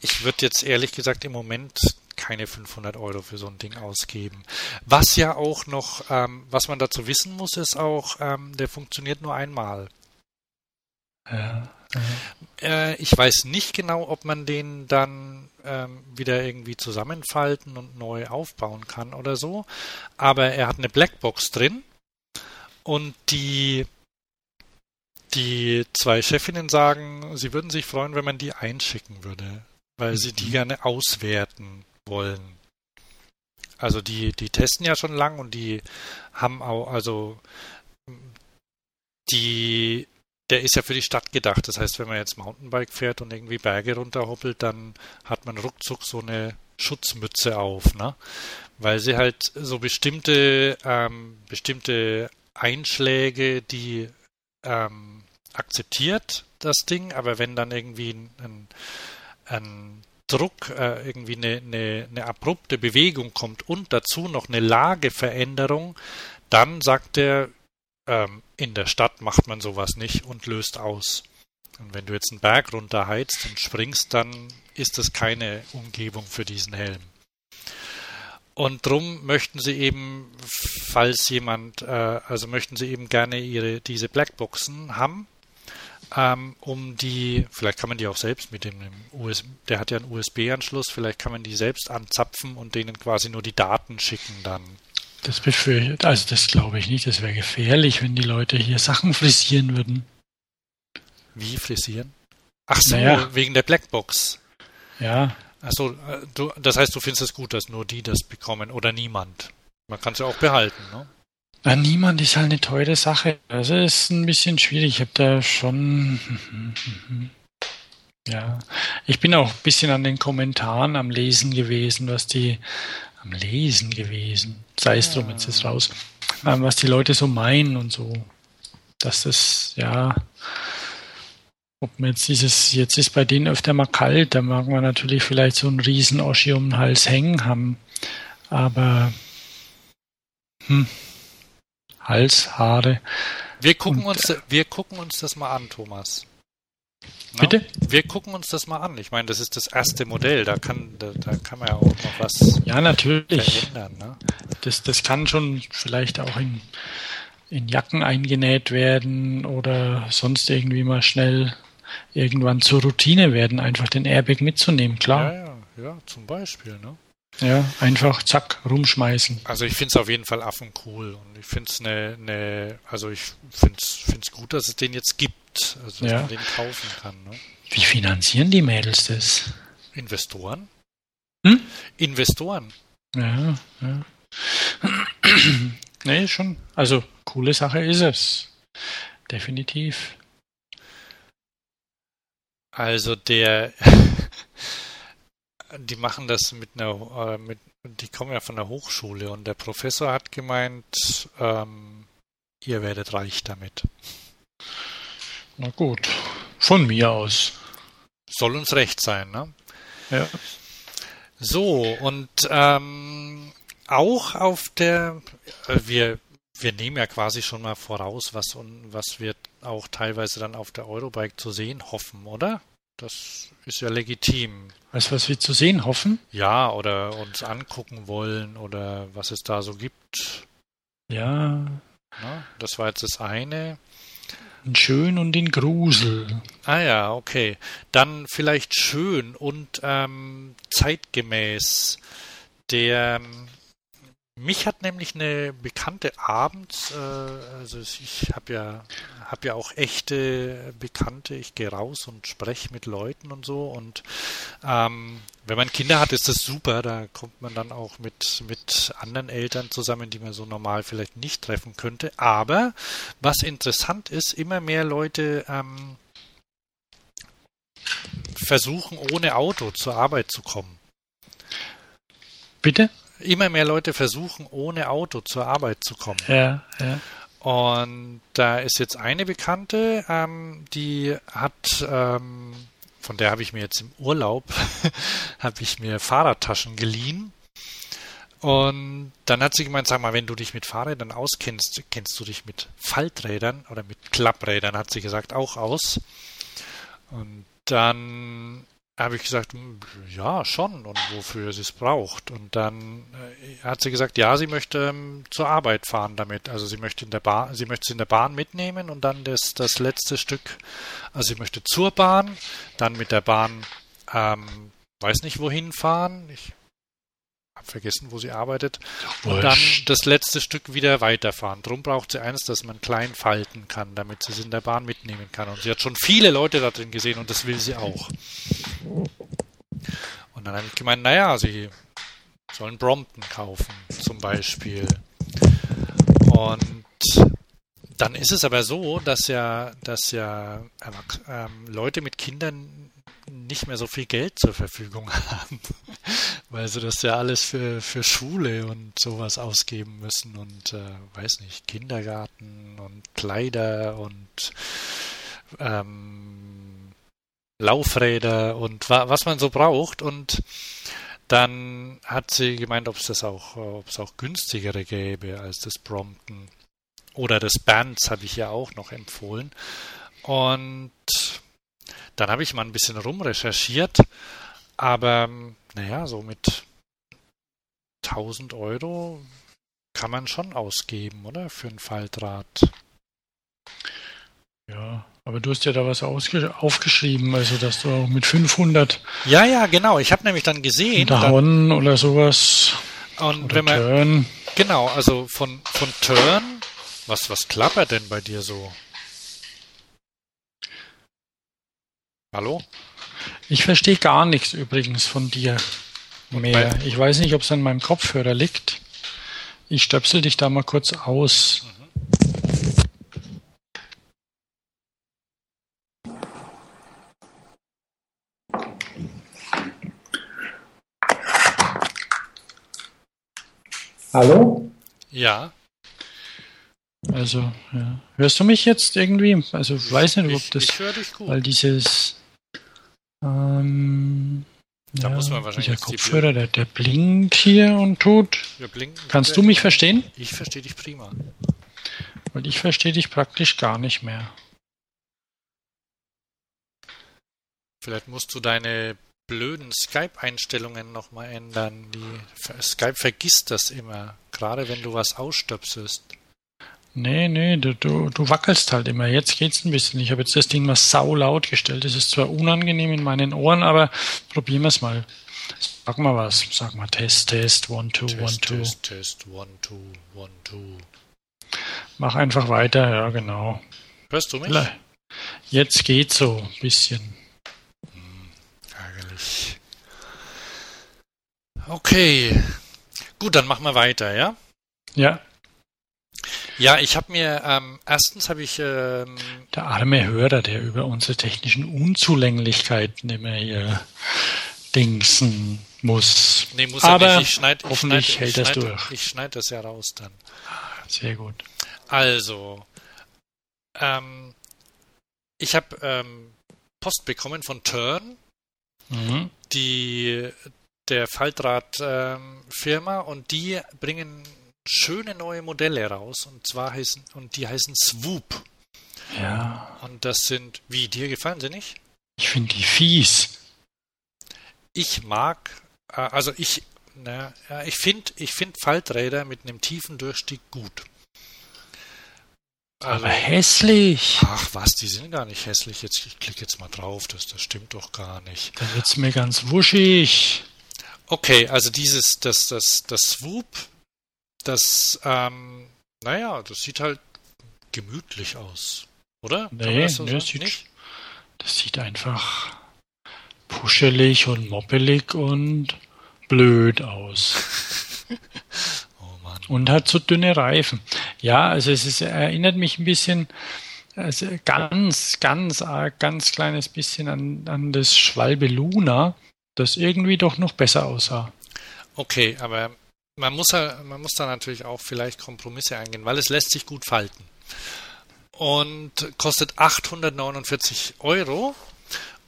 ich würde jetzt ehrlich gesagt im Moment keine 500 Euro für so ein Ding ausgeben. Was ja auch noch, ähm, was man dazu wissen muss, ist auch, ähm, der funktioniert nur einmal. Ja. Äh, ich weiß nicht genau, ob man den dann ähm, wieder irgendwie zusammenfalten und neu aufbauen kann oder so. Aber er hat eine Blackbox drin und die die zwei Chefinnen sagen, sie würden sich freuen, wenn man die einschicken würde, weil sie die mhm. gerne auswerten wollen. Also die, die testen ja schon lang und die haben auch, also die, der ist ja für die Stadt gedacht. Das heißt, wenn man jetzt Mountainbike fährt und irgendwie Berge runterhoppelt, dann hat man ruckzuck so eine Schutzmütze auf, ne? Weil sie halt so bestimmte, ähm, bestimmte Einschläge, die ähm, akzeptiert, das Ding, aber wenn dann irgendwie ein, ein, ein Druck, äh, irgendwie eine, eine, eine abrupte Bewegung kommt und dazu noch eine Lageveränderung, dann sagt er, ähm, in der Stadt macht man sowas nicht und löst aus. Und wenn du jetzt einen Berg runterheizt und springst, dann ist das keine Umgebung für diesen Helm. Und drum möchten sie eben, falls jemand, äh, also möchten sie eben gerne ihre diese Blackboxen haben, ähm, um die, vielleicht kann man die auch selbst mit dem USB, der hat ja einen USB-Anschluss, vielleicht kann man die selbst anzapfen und denen quasi nur die Daten schicken dann. Das befürchtet, also das glaube ich nicht, das wäre gefährlich, wenn die Leute hier Sachen frisieren würden. Wie frisieren? Ach so, Naja. wegen der Blackbox. Ja, Achso, äh, du, das heißt, du findest es gut, dass nur die das bekommen oder niemand. Man kann es ja auch behalten, ne? Na, niemand ist halt eine teure Sache. Also ist ein bisschen schwierig. Ich habe da schon. (laughs) Ja, ich bin auch ein bisschen an den Kommentaren am Lesen gewesen, was die. Am Lesen gewesen. Sei es drum, jetzt ist raus. Was die Leute so meinen und so. Dass das, ja. Ob man jetzt dieses, jetzt ist bei denen öfter mal kalt, da mag man natürlich vielleicht so einen riesen Oschi um den Hals hängen haben. Aber. Hm. Hals, Haare. Wir gucken Und, uns, wir gucken uns das mal an, Thomas. Na? Bitte? Wir gucken uns das mal an. Ich meine, das ist das erste Modell. Da kann, da, da kann man ja auch noch was Ja, natürlich. verändern. Ne? Das, das kann schon vielleicht auch in, in Jacken eingenäht werden oder sonst irgendwie mal schnell irgendwann zur Routine werden, einfach den Airbag mitzunehmen, Ja, klar. ja, ja, zum Beispiel. Ne? Ja, einfach zack, rumschmeißen. Also ich finde es auf jeden Fall affencool und ich finde es eine, eine, also ich finde es gut, dass es den jetzt gibt, also dass Ja. man den kaufen kann. Ne? Wie finanzieren die Mädels das? Investoren? Hm? Investoren. Ja, ja. (clears throat) nee, schon. Also, coole Sache ist es. Definitiv. Also der, die machen das mit einer, äh, mit, die kommen ja von der Hochschule und der Professor hat gemeint, ähm, ihr werdet reich damit. Na gut. Von mir aus. Soll uns recht sein, ne? Ja. So, und ähm, auch auf der, äh, wir, wir nehmen ja quasi schon mal voraus, was, und was wir auch teilweise dann auf der Eurobike zu sehen hoffen, oder? Das ist ja legitim. Weißt du, was wir zu sehen hoffen? Ja, oder uns angucken wollen oder was es da so gibt. Ja, Ne? Das war jetzt das eine. in Schön und in Grusel. Ah ja, okay. Dann vielleicht schön und ähm, zeitgemäß. Der mich hat nämlich eine Bekannte abends, äh, also ich habe ja habe ja auch echte Bekannte. Ich gehe raus und spreche mit Leuten und so. Und ähm, wenn man Kinder hat, ist das super. Da kommt man dann auch mit mit anderen Eltern zusammen, die man so normal vielleicht nicht treffen könnte. Aber was interessant ist, immer mehr Leute ähm, versuchen, ohne Auto zur Arbeit zu kommen. Bitte? Immer mehr Leute versuchen, ohne Auto zur Arbeit zu kommen. Ja, ja. Und da ist jetzt eine Bekannte, ähm, die hat, ähm, von der habe ich mir jetzt im Urlaub, (laughs) habe ich mir Fahrradtaschen geliehen. Und dann hat sie gemeint, sag mal, wenn du dich mit Fahrrädern auskennst, kennst du dich mit Falträdern oder mit Klapprädern, hat sie gesagt, auch aus. Und dann habe ich gesagt, "Hm, ja, schon und wofür sie es braucht. Und dann äh, hat sie gesagt, ja, sie möchte ähm, zur Arbeit fahren damit. Also sie möchte in der Bahn, sie möchte es in der Bahn mitnehmen und dann das, das letzte Stück, also sie möchte zur Bahn, dann mit der Bahn, ähm, weiß nicht wohin fahren. Ich vergessen, wo sie arbeitet. Und dann das letzte Stück wieder weiterfahren. Drum braucht sie eines, das man klein falten kann, damit sie es in der Bahn mitnehmen kann. Und sie hat schon viele Leute da drin gesehen und das will sie auch. Und dann habe ich gemeint, naja, sie sollen Brompton kaufen, zum Beispiel. Und dann ist es aber so, dass ja, dass ja ähm, Leute mit Kindern nicht mehr so viel Geld zur Verfügung (laughs) haben, weil sie das ja alles für, für Schule und sowas ausgeben müssen und äh, weiß nicht, Kindergarten und Kleider und ähm, Laufräder und wa was man so braucht und dann hat sie gemeint, ob es das auch, ob es auch günstigere gäbe als das Brompton. Oder das Bands habe ich ja auch noch empfohlen. Und dann habe ich mal ein bisschen rumrecherchiert, aber naja, so mit 1000 Euro kann man schon ausgeben, oder? Für ein Faltrad. Ja, aber du hast ja da was aufgeschrieben, also dass du auch mit 500. Ja, ja, genau. Ich habe nämlich dann gesehen. Dahon oder sowas. Und oder wenn man. Turn. Genau, also von, von Turn. Was, was klappert denn bei dir so? Hallo? Ich verstehe gar nichts übrigens von dir mehr. Ich weiß nicht, ob es an meinem Kopfhörer liegt. Ich stöpsel dich da mal kurz aus. Mhm. Hallo? Ja. Also, ja. Hörst du mich jetzt irgendwie? Also, ich weiß nicht, ob ich, das. Ich höre dich gut. Weil dieses. Ähm, da ja, muss man wahrscheinlich. Der Kopfhörer, der, der blinkt hier und tut. Kannst du mich verstehen? Ich verstehe dich prima. Weil ich verstehe dich praktisch gar nicht mehr. Vielleicht musst du deine blöden Skype-Einstellungen nochmal ändern. Die Skype vergisst das immer, gerade wenn du was ausstöpselst. Nee, nee, du, du, du wackelst halt immer. Jetzt geht's ein bisschen. Ich habe jetzt das Ding mal sau laut gestellt. Es ist zwar unangenehm in meinen Ohren, aber probieren wir es mal. Sag mal was. Sag mal Test, Test, One, Two, Test, One, Two. Test, Test, One, Two, One, Two. Mach einfach weiter, ja, genau. Hörst du mich? Jetzt geht's so ein bisschen. Okay. Gut, dann machen wir weiter, ja? Ja. Ja, ich habe mir, ähm, erstens habe ich... Ähm, der arme Hörer, der über unsere technischen Unzulänglichkeiten immer hier dingsen muss. Nee, muss Aber er nicht. Ich schneid, hoffentlich ich schneid, hält ich das schneid, durch. Ich schneide das ja raus dann. Sehr gut. Also, ähm, ich habe ähm, Post bekommen von Turn, mhm. die der Faltrad-Firma ähm, und die bringen schöne neue Modelle raus und zwar heißen und die heißen Swoop. Ja. Und das sind wie dir gefallen sie nicht? Ich finde die fies. Ich mag äh, also ich na, ich finde ich finde Falträder mit einem tiefen Durchstieg gut. Also, Aber hässlich. Ach was, die sind gar nicht hässlich. Jetzt ich klicke jetzt mal drauf, das das stimmt doch gar nicht. Da wird's mir ganz wuschig. Okay, also dieses, das, das, das Swoop, das, ähm, naja, das sieht halt gemütlich aus, oder? Nee, das, so nee, das, sieht, das sieht einfach puschelig und moppelig und blöd aus. (laughs) oh Mann. Und hat so dünne Reifen. Ja, also es ist, erinnert mich ein bisschen, also ganz, ganz, ganz kleines bisschen an, an das Schwalbe Luna das irgendwie doch noch besser aussah. Okay, aber man muss, man muss da natürlich auch vielleicht Kompromisse eingehen, weil es lässt sich gut falten. Und kostet 849 Euro.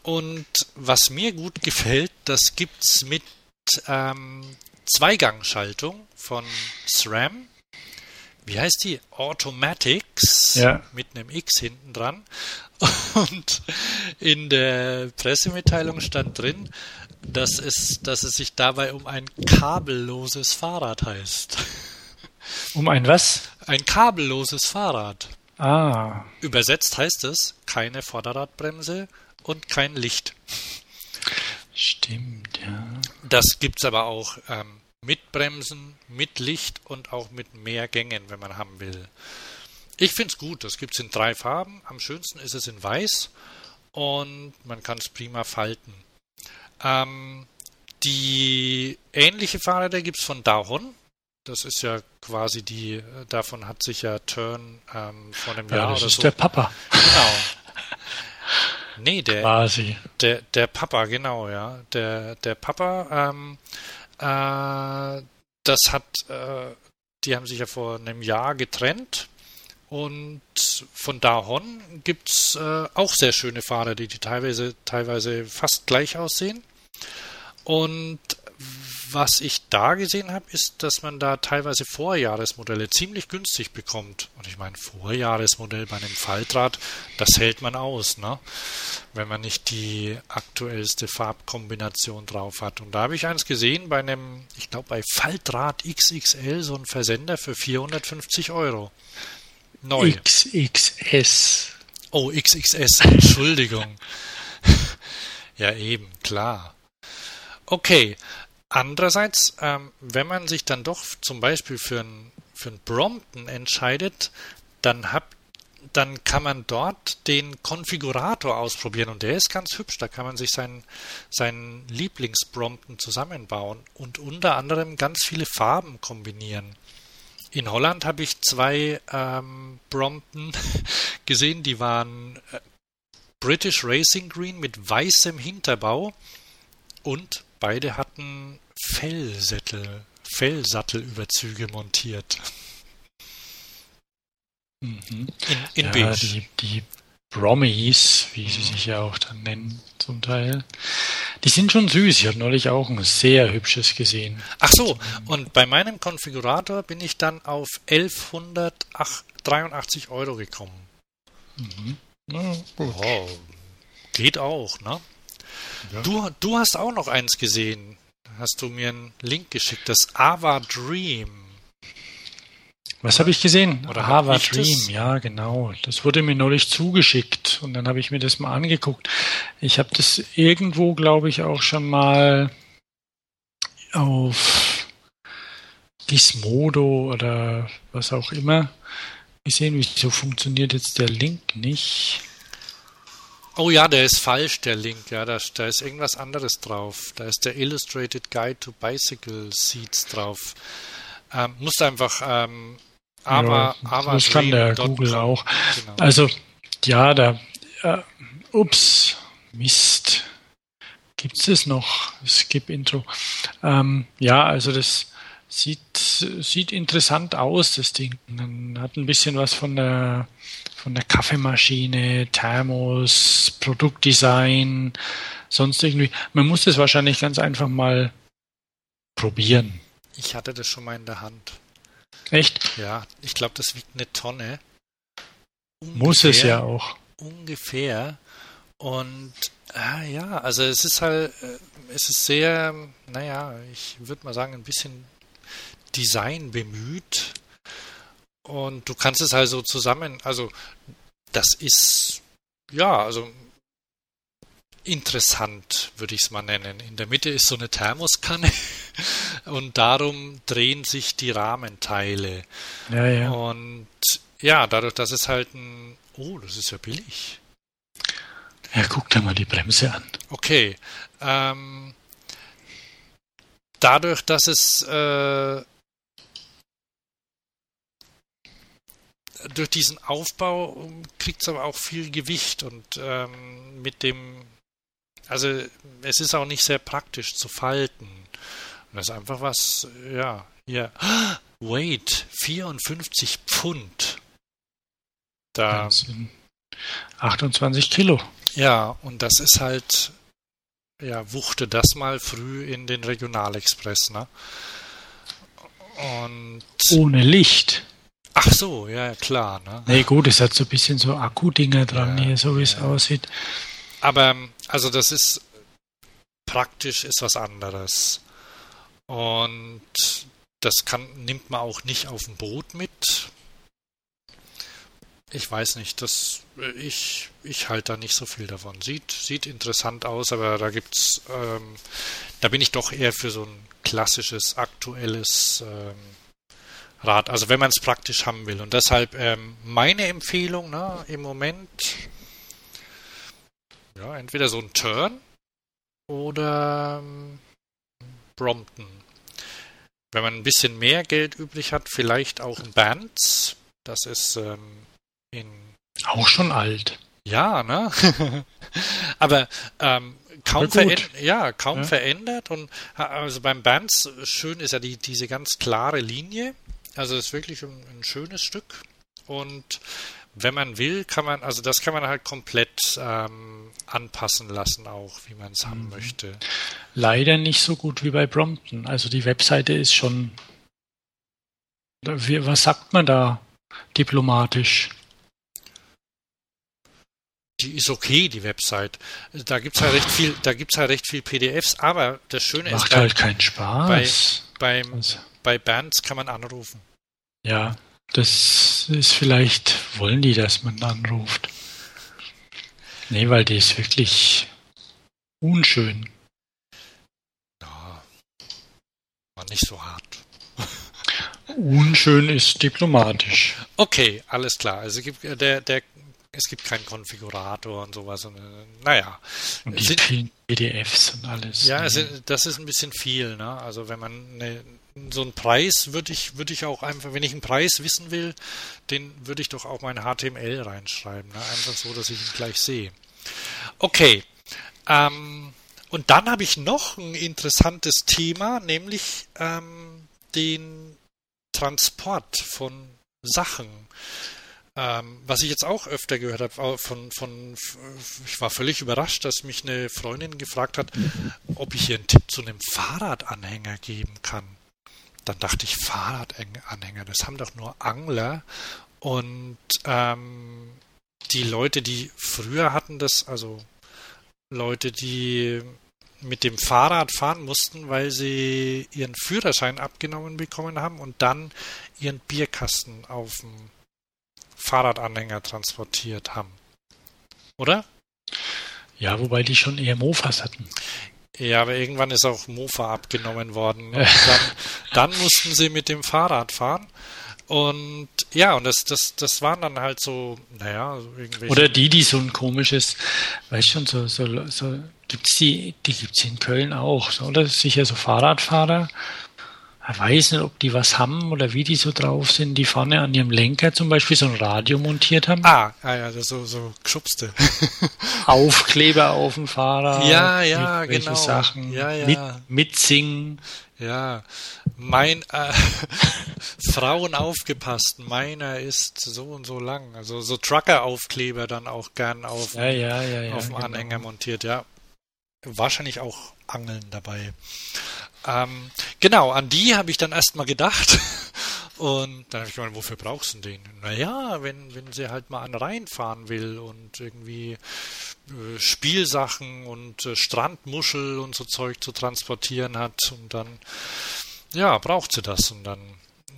Und was mir gut gefällt, das gibt es mit ähm, Zweigangschaltung von SRAM. Wie heißt die? Automatics ja. mit einem X hinten dran. (laughs) Und in der Pressemitteilung stand drin, dass es, dass es sich dabei um ein kabelloses Fahrrad heißt. (laughs) Um ein was? Ein kabelloses Fahrrad. Ah. Übersetzt heißt es keine Vorderradbremse und kein Licht. Stimmt, ja. Das gibt es aber auch ähm, mit Bremsen, mit Licht und auch mit mehr Gängen, wenn man haben will. Ich finde es gut. Das gibt es in drei Farben. Am schönsten ist es in weiß und man kann es prima falten. Ähm, die ähnliche Fahrräder gibt es von Dahon. Das ist ja quasi die, davon hat sich ja Turn ähm, vor einem ja, Jahr das oder ist so. der Papa. Genau. Nee, der, quasi. der, der Papa, genau, ja. Der, der Papa, ähm, äh, das hat, äh, die haben sich ja vor einem Jahr getrennt und von Dahon gibt es äh, auch sehr schöne Fahrer, die, die teilweise, teilweise fast gleich aussehen. Und was ich da gesehen habe, ist, dass man da teilweise Vorjahresmodelle ziemlich günstig bekommt. Und ich meine, Vorjahresmodell bei einem Faltrad, das hält man aus, ne? wenn man nicht die aktuellste Farbkombination drauf hat. Und da habe ich eins gesehen bei einem, ich glaube bei Faltrad XXL, so ein Versender für 450 Euro. Neu. XXS. Oh, XXS, Entschuldigung. (laughs) ja, eben, klar. Okay, Andererseits, ähm, wenn man sich dann doch zum Beispiel für ein, für ein Brompton entscheidet, dann, hab, dann kann man dort den Konfigurator ausprobieren und der ist ganz hübsch. Da kann man sich seinen, seinen Lieblings-Brompton zusammenbauen und unter anderem ganz viele Farben kombinieren. In Holland habe ich zwei ähm, Brompton (laughs) gesehen, die waren äh, British Racing Green mit weißem Hinterbau und Beide hatten Fellsättel, Fellsattelüberzüge montiert. Mhm. In, in ja, die, die Brommies, wie sie mhm. sich ja auch dann nennen, zum Teil. Die sind schon süß. Ich habe neulich auch ein sehr hübsches gesehen. Ach so, und bei meinem Konfigurator bin ich dann auf 1183 Euro gekommen. Mhm. Ja, oh, geht auch, ne? Ja. Du, du hast auch noch eins gesehen. Hast du mir einen Link geschickt, das Ava Dream. Was habe ich gesehen? Oder Ava Dream, das? ja, genau. Das wurde mir neulich zugeschickt und dann habe ich mir das mal angeguckt. Ich habe das irgendwo, glaube ich, auch schon mal auf Gizmodo oder was auch immer gesehen. Wieso funktioniert jetzt der Link nicht? Oh ja, der ist falsch, der Link. Ja, da, da ist irgendwas anderes drauf. Da ist der Illustrated Guide to Bicycle Seats drauf. Ähm, musst einfach ähm, aber, ja, aber das kann der Google auch. Genau. Also ja, da äh, ups, Mist. Gibt es noch? Skip Intro. Ähm, ja, also das sieht, sieht interessant aus, das Ding. Man hat ein bisschen was von der von der Kaffeemaschine, Thermos, Produktdesign, sonst irgendwie. Man muss das wahrscheinlich ganz einfach mal probieren. Ich hatte das schon mal in der Hand. Echt? Ja, ich glaube, das wiegt eine Tonne. Ungefähr, muss es ja auch. Ungefähr. Und ah, ja, also es ist halt, äh, es ist sehr, naja, ich würde mal sagen, ein bisschen Design bemüht. Und du kannst es also zusammen, also das ist, ja, also interessant, würde ich es mal nennen. In der Mitte ist so eine Thermoskanne (laughs) und darum drehen sich die Rahmenteile. Ja, ja. Und ja, dadurch, dass es halt ein, oh, das ist ja billig. Ja, guck dir mal die Bremse an. Okay. Ähm, dadurch, dass es äh, durch diesen Aufbau kriegt es aber auch viel Gewicht und ähm, mit dem, also es ist auch nicht sehr praktisch zu falten. Und das ist einfach was, ja, hier, (gasps) Weight, 54 Pfund. Da. 28 Kilo. Ja, und das ist halt, ja, wuchte das mal früh in den Regionalexpress, ne? Und. Ohne Licht. Ach so, ja, klar. Ne? Nee, gut, es hat so ein bisschen so Akku-Dinger dran ja, hier, so wie es aussieht. Aber, also das ist praktisch ist was anderes. Und das kann, nimmt man auch nicht auf dem Boot mit. Ich weiß nicht, das, ich, ich halte da nicht so viel davon. Sieht, sieht interessant aus, aber da gibt's, ähm, da bin ich doch eher für so ein klassisches, aktuelles ähm, Rad. Also wenn man es praktisch haben will. Und deshalb ähm, meine Empfehlung ne, im Moment, ja, entweder so ein Turn oder ähm, Brompton. Wenn man ein bisschen mehr Geld übrig hat, vielleicht auch ein Bands. Das ist ähm, in. Auch schon alt. Ja, ne? (laughs) Aber ähm, kaum, verändert, ja, kaum ja. verändert. Und also beim Bands schön ist ja die, diese ganz klare Linie. Also es ist wirklich ein, ein schönes Stück. Und wenn man will, kann man, also das kann man halt komplett ähm, anpassen lassen, auch wie man es mhm. haben möchte. Leider nicht so gut wie bei Brompton. Also die Webseite ist schon. Was sagt man da diplomatisch? Die ist okay, die Website. Da gibt's halt recht viel, da gibt's halt recht viel PDFs, aber das Schöne Macht ist. Macht halt keinen Spaß. Bei, beim, also. bei Bands kann man anrufen. Ja, das ist vielleicht, wollen die, dass man anruft. Nee, weil die ist wirklich unschön. Ja, war nicht so hart. Unschön ist diplomatisch. Okay, alles klar. Also gibt, äh, der, der, es gibt keinen Konfigurator und sowas. Und, naja. Und die sind, vielen PDFs und alles. Ja, ne? sind, das ist ein bisschen viel. Ne? Also wenn man eine, so einen Preis würde ich, würde ich auch einfach, wenn ich einen Preis wissen will, den würde ich doch auch mein HTML reinschreiben. Ne? Einfach so, dass ich ihn gleich sehe. Okay. Ähm, und dann habe ich noch ein interessantes Thema, nämlich ähm, den Transport von Sachen. Ähm, was ich jetzt auch öfter gehört habe, von, von, ich war völlig überrascht, dass mich eine Freundin gefragt hat, ob ich ihr einen Tipp zu einem Fahrradanhänger geben kann. Dann dachte ich, Fahrradanhänger, das haben doch nur Angler und ähm, die Leute, die früher hatten das, also Leute, die mit dem Fahrrad fahren mussten, weil sie ihren Führerschein abgenommen bekommen haben und dann ihren Bierkasten auf dem Fahrradanhänger transportiert haben. Oder? Ja, wobei die schon eher Mofas hatten. Ja, aber irgendwann ist auch Mofa abgenommen worden. (laughs) Dann, dann mussten sie mit dem Fahrrad fahren. Und ja, und das, das, das waren dann halt so, naja, so irgendwelche. Oder die, die so ein komisches, weißt schon, so, so, so gibt's die, die gibt's in Köln auch, so, oder? Sicher so Fahrradfahrer. Weiß nicht, ob die was haben oder wie die so drauf sind, die vorne an ihrem Lenker zum Beispiel so ein Radio montiert haben. Ah, ah ja, so, so geschubste. (laughs) Aufkleber auf dem Fahrrad. Ja, ja, genau. Sachen. Ja, ja. Mit, mitsingen. Ja, mein äh, (laughs) Frauen aufgepasst, meiner ist so und so lang. Also so Trucker-Aufkleber dann auch gern auf, ja, ja, ja, auf dem genau. Anhänger montiert, ja. Wahrscheinlich auch Angeln dabei. Ähm, genau, an die habe ich dann erstmal gedacht. (laughs) Und dann habe ich gemeint, wofür brauchst du den? Naja, wenn, wenn sie halt mal an Rhein fahren will und irgendwie äh, Spielsachen und äh, Strandmuschel und so Zeug zu transportieren hat und dann, ja, braucht sie das. Und dann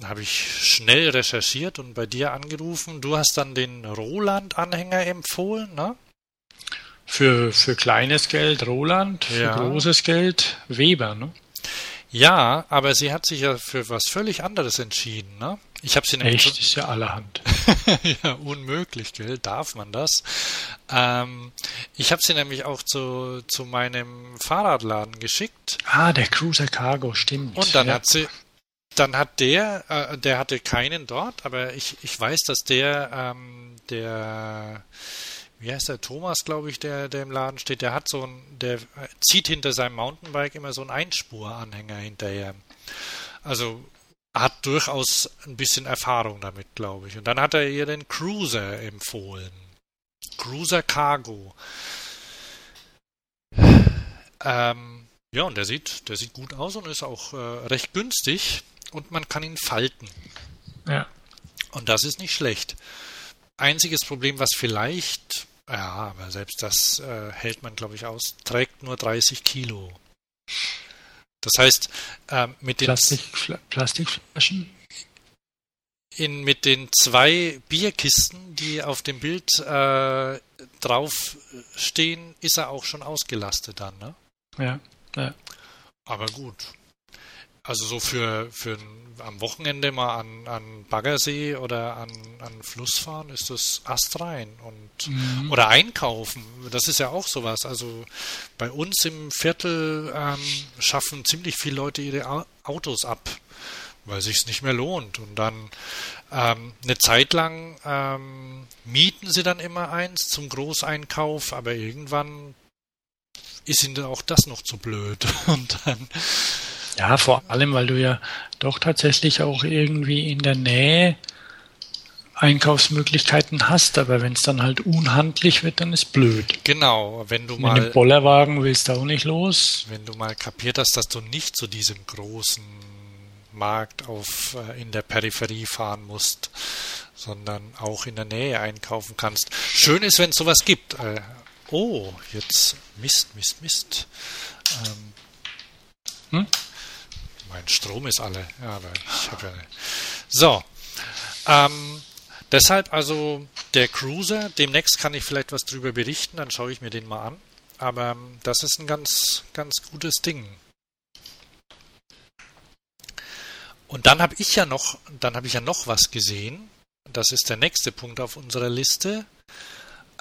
habe ich schnell recherchiert und bei dir angerufen. Du hast dann den Roland-Anhänger empfohlen, ne? Für, für kleines Geld Roland, für ja. großes Geld Weber, ne? Ja, aber sie hat sich ja für was völlig anderes entschieden, ne? Ich habe sie nämlich. Echt, ist ja allerhand. (laughs) ja, unmöglich, gell? Darf man das? Ähm, ich habe sie nämlich auch zu, zu meinem Fahrradladen geschickt. Ah, der Cruiser Cargo, stimmt. Und dann ja. hat sie, dann hat der, äh, der hatte keinen dort, aber ich, ich weiß, dass der, ähm, der wie heißt der, Thomas, glaube ich, der, der im Laden steht, der hat so ein, der zieht hinter seinem Mountainbike immer so einen Einspuranhänger hinterher. Also hat durchaus ein bisschen Erfahrung damit, glaube ich. Und dann hat er ihr den Cruiser empfohlen. Cruiser Cargo. Ähm, ja, und der sieht, der sieht gut aus und ist auch äh, recht günstig und man kann ihn falten. Ja. Und das ist nicht schlecht. Einziges Problem, was vielleicht ja, aber selbst das äh, hält man, glaube ich, aus. Trägt nur 30 Kilo. Das heißt, äh, mit den Plastik, Plastikflaschen? In, mit den zwei Bierkisten, die auf dem Bild äh, drauf stehen, ist er auch schon ausgelastet dann, ne? Ja, ja. Aber gut. Also so für, für am Wochenende mal an, an Baggersee oder an, an Fluss fahren, ist das astrein. Und, mhm. Oder einkaufen, das ist ja auch sowas. Also bei uns im Viertel ähm, schaffen ziemlich viele Leute ihre Autos ab, weil sich nicht mehr lohnt. Und dann ähm, eine Zeit lang ähm, mieten sie dann immer eins zum Großeinkauf, aber irgendwann ist ihnen auch das noch zu blöd. (laughs) Und dann ja, vor allem, weil du ja doch tatsächlich auch irgendwie in der Nähe Einkaufsmöglichkeiten hast, aber wenn es dann halt unhandlich wird, dann ist blöd. Genau, wenn du Mit mal dem Bollerwagen willst du auch nicht los. wenn du mal kapiert hast, dass du nicht zu diesem großen Markt auf äh, in der Peripherie fahren musst, sondern auch in der Nähe einkaufen kannst. Schön ist, wenn es sowas gibt. Äh, oh, jetzt Mist, Mist, Mist. Ähm, Hm? Mein Strom ist alle. Ja, aber ich habe ja. So. Ähm, deshalb also der Cruiser. Demnächst kann ich vielleicht was drüber berichten. Dann schaue ich mir den mal an. Aber ähm, das ist ein ganz, ganz gutes Ding. Und dann habe ich ja noch, dann habe ich ja noch was gesehen. Das ist der nächste Punkt auf unserer Liste.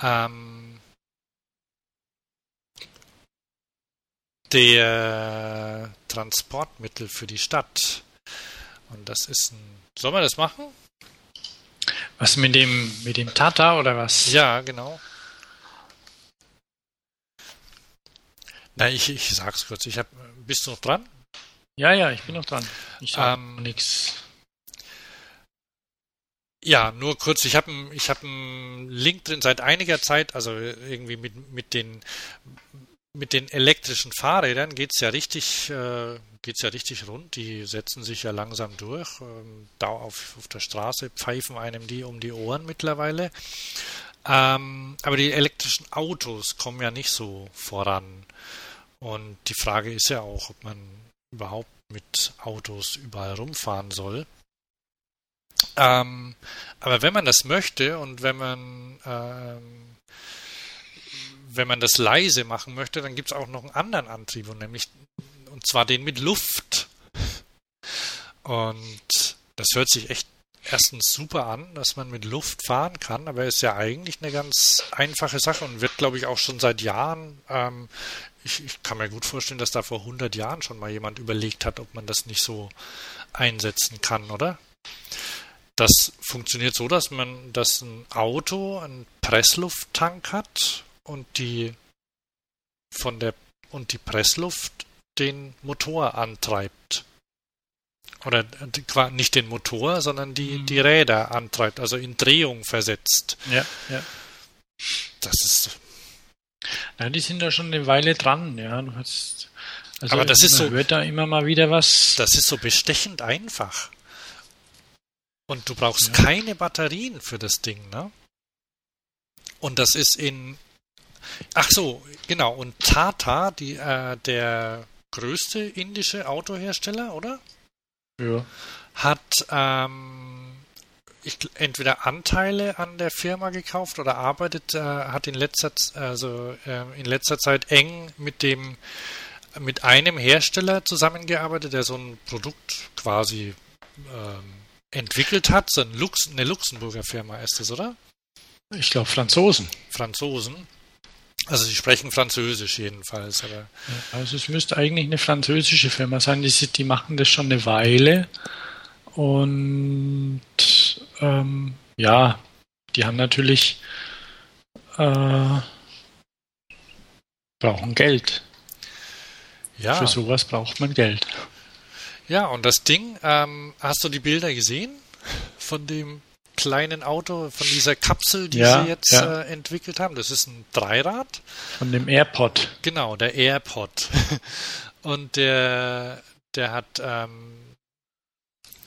Ähm, der Transportmittel für die Stadt. Und das ist ein. Sollen wir das machen? Was mit dem, mit dem Tata oder was? Ja, genau. Na, ich, ich sag's kurz. Ich hab, bist du noch dran? Ja, ja, ich bin noch dran. Ich sage Ähm, nichts. Ja, nur kurz, ich habe ich hab einen Link drin seit einiger Zeit, also irgendwie mit, mit den mit den elektrischen Fahrrädern geht's ja richtig äh, geht's ja richtig rund, die setzen sich ja langsam durch, ähm, da auf, auf der Straße pfeifen einem die um die Ohren mittlerweile. Ähm, aber die elektrischen Autos kommen ja nicht so voran. Und die Frage ist ja auch, ob man überhaupt mit Autos überall rumfahren soll. Ähm, aber wenn man das möchte und wenn man ähm, wenn man das leise machen möchte, dann gibt es auch noch einen anderen Antrieb und nämlich und zwar den mit Luft. Und das hört sich echt erstens super an, dass man mit Luft fahren kann, aber ist ja eigentlich eine ganz einfache Sache und wird, glaube ich, auch schon seit Jahren. Ähm, ich, ich kann mir gut vorstellen, dass da vor 100 Jahren schon mal jemand überlegt hat, ob man das nicht so einsetzen kann, oder? Das funktioniert so, dass man, dass ein Auto einen Presslufttank hat und die von der und die Pressluft den Motor antreibt. Oder qua- nicht den Motor, sondern die, Mhm. die Räder antreibt, also in Drehung versetzt. Ja, ja. Das ist Ja, die sind da schon eine Weile dran, ja. Hast, also Aber das ist so- hört da immer mal wieder was. Das ist so bestechend einfach. Und du brauchst Ja. keine Batterien für das Ding, ne? Und das ist in. Ach so, genau. Und Tata, die, äh, der größte indische Autohersteller, oder? ja. Hat ähm, ich, entweder Anteile an der Firma gekauft oder arbeitet, äh, hat in letzter, also, äh, in letzter Zeit eng mit dem mit einem Hersteller zusammengearbeitet, der so ein Produkt quasi ähm, entwickelt hat. So ein Lux, eine Luxemburger Firma ist das, oder? Ich glaube Franzosen. Franzosen. Also sie sprechen Französisch jedenfalls, aber Also es müsste eigentlich eine französische Firma sein. Die, die machen das schon eine Weile. Und ähm, ja, die haben natürlich äh, brauchen Geld. ja. Für sowas braucht man Geld. Ja, und das Ding, ähm, hast du die Bilder gesehen von dem kleinen Auto, von dieser Kapsel, die Ja, sie jetzt ja. äh, entwickelt haben? Das ist ein Dreirad. Von dem AirPod. Genau, der AirPod. (laughs) Und der, der hat, ähm,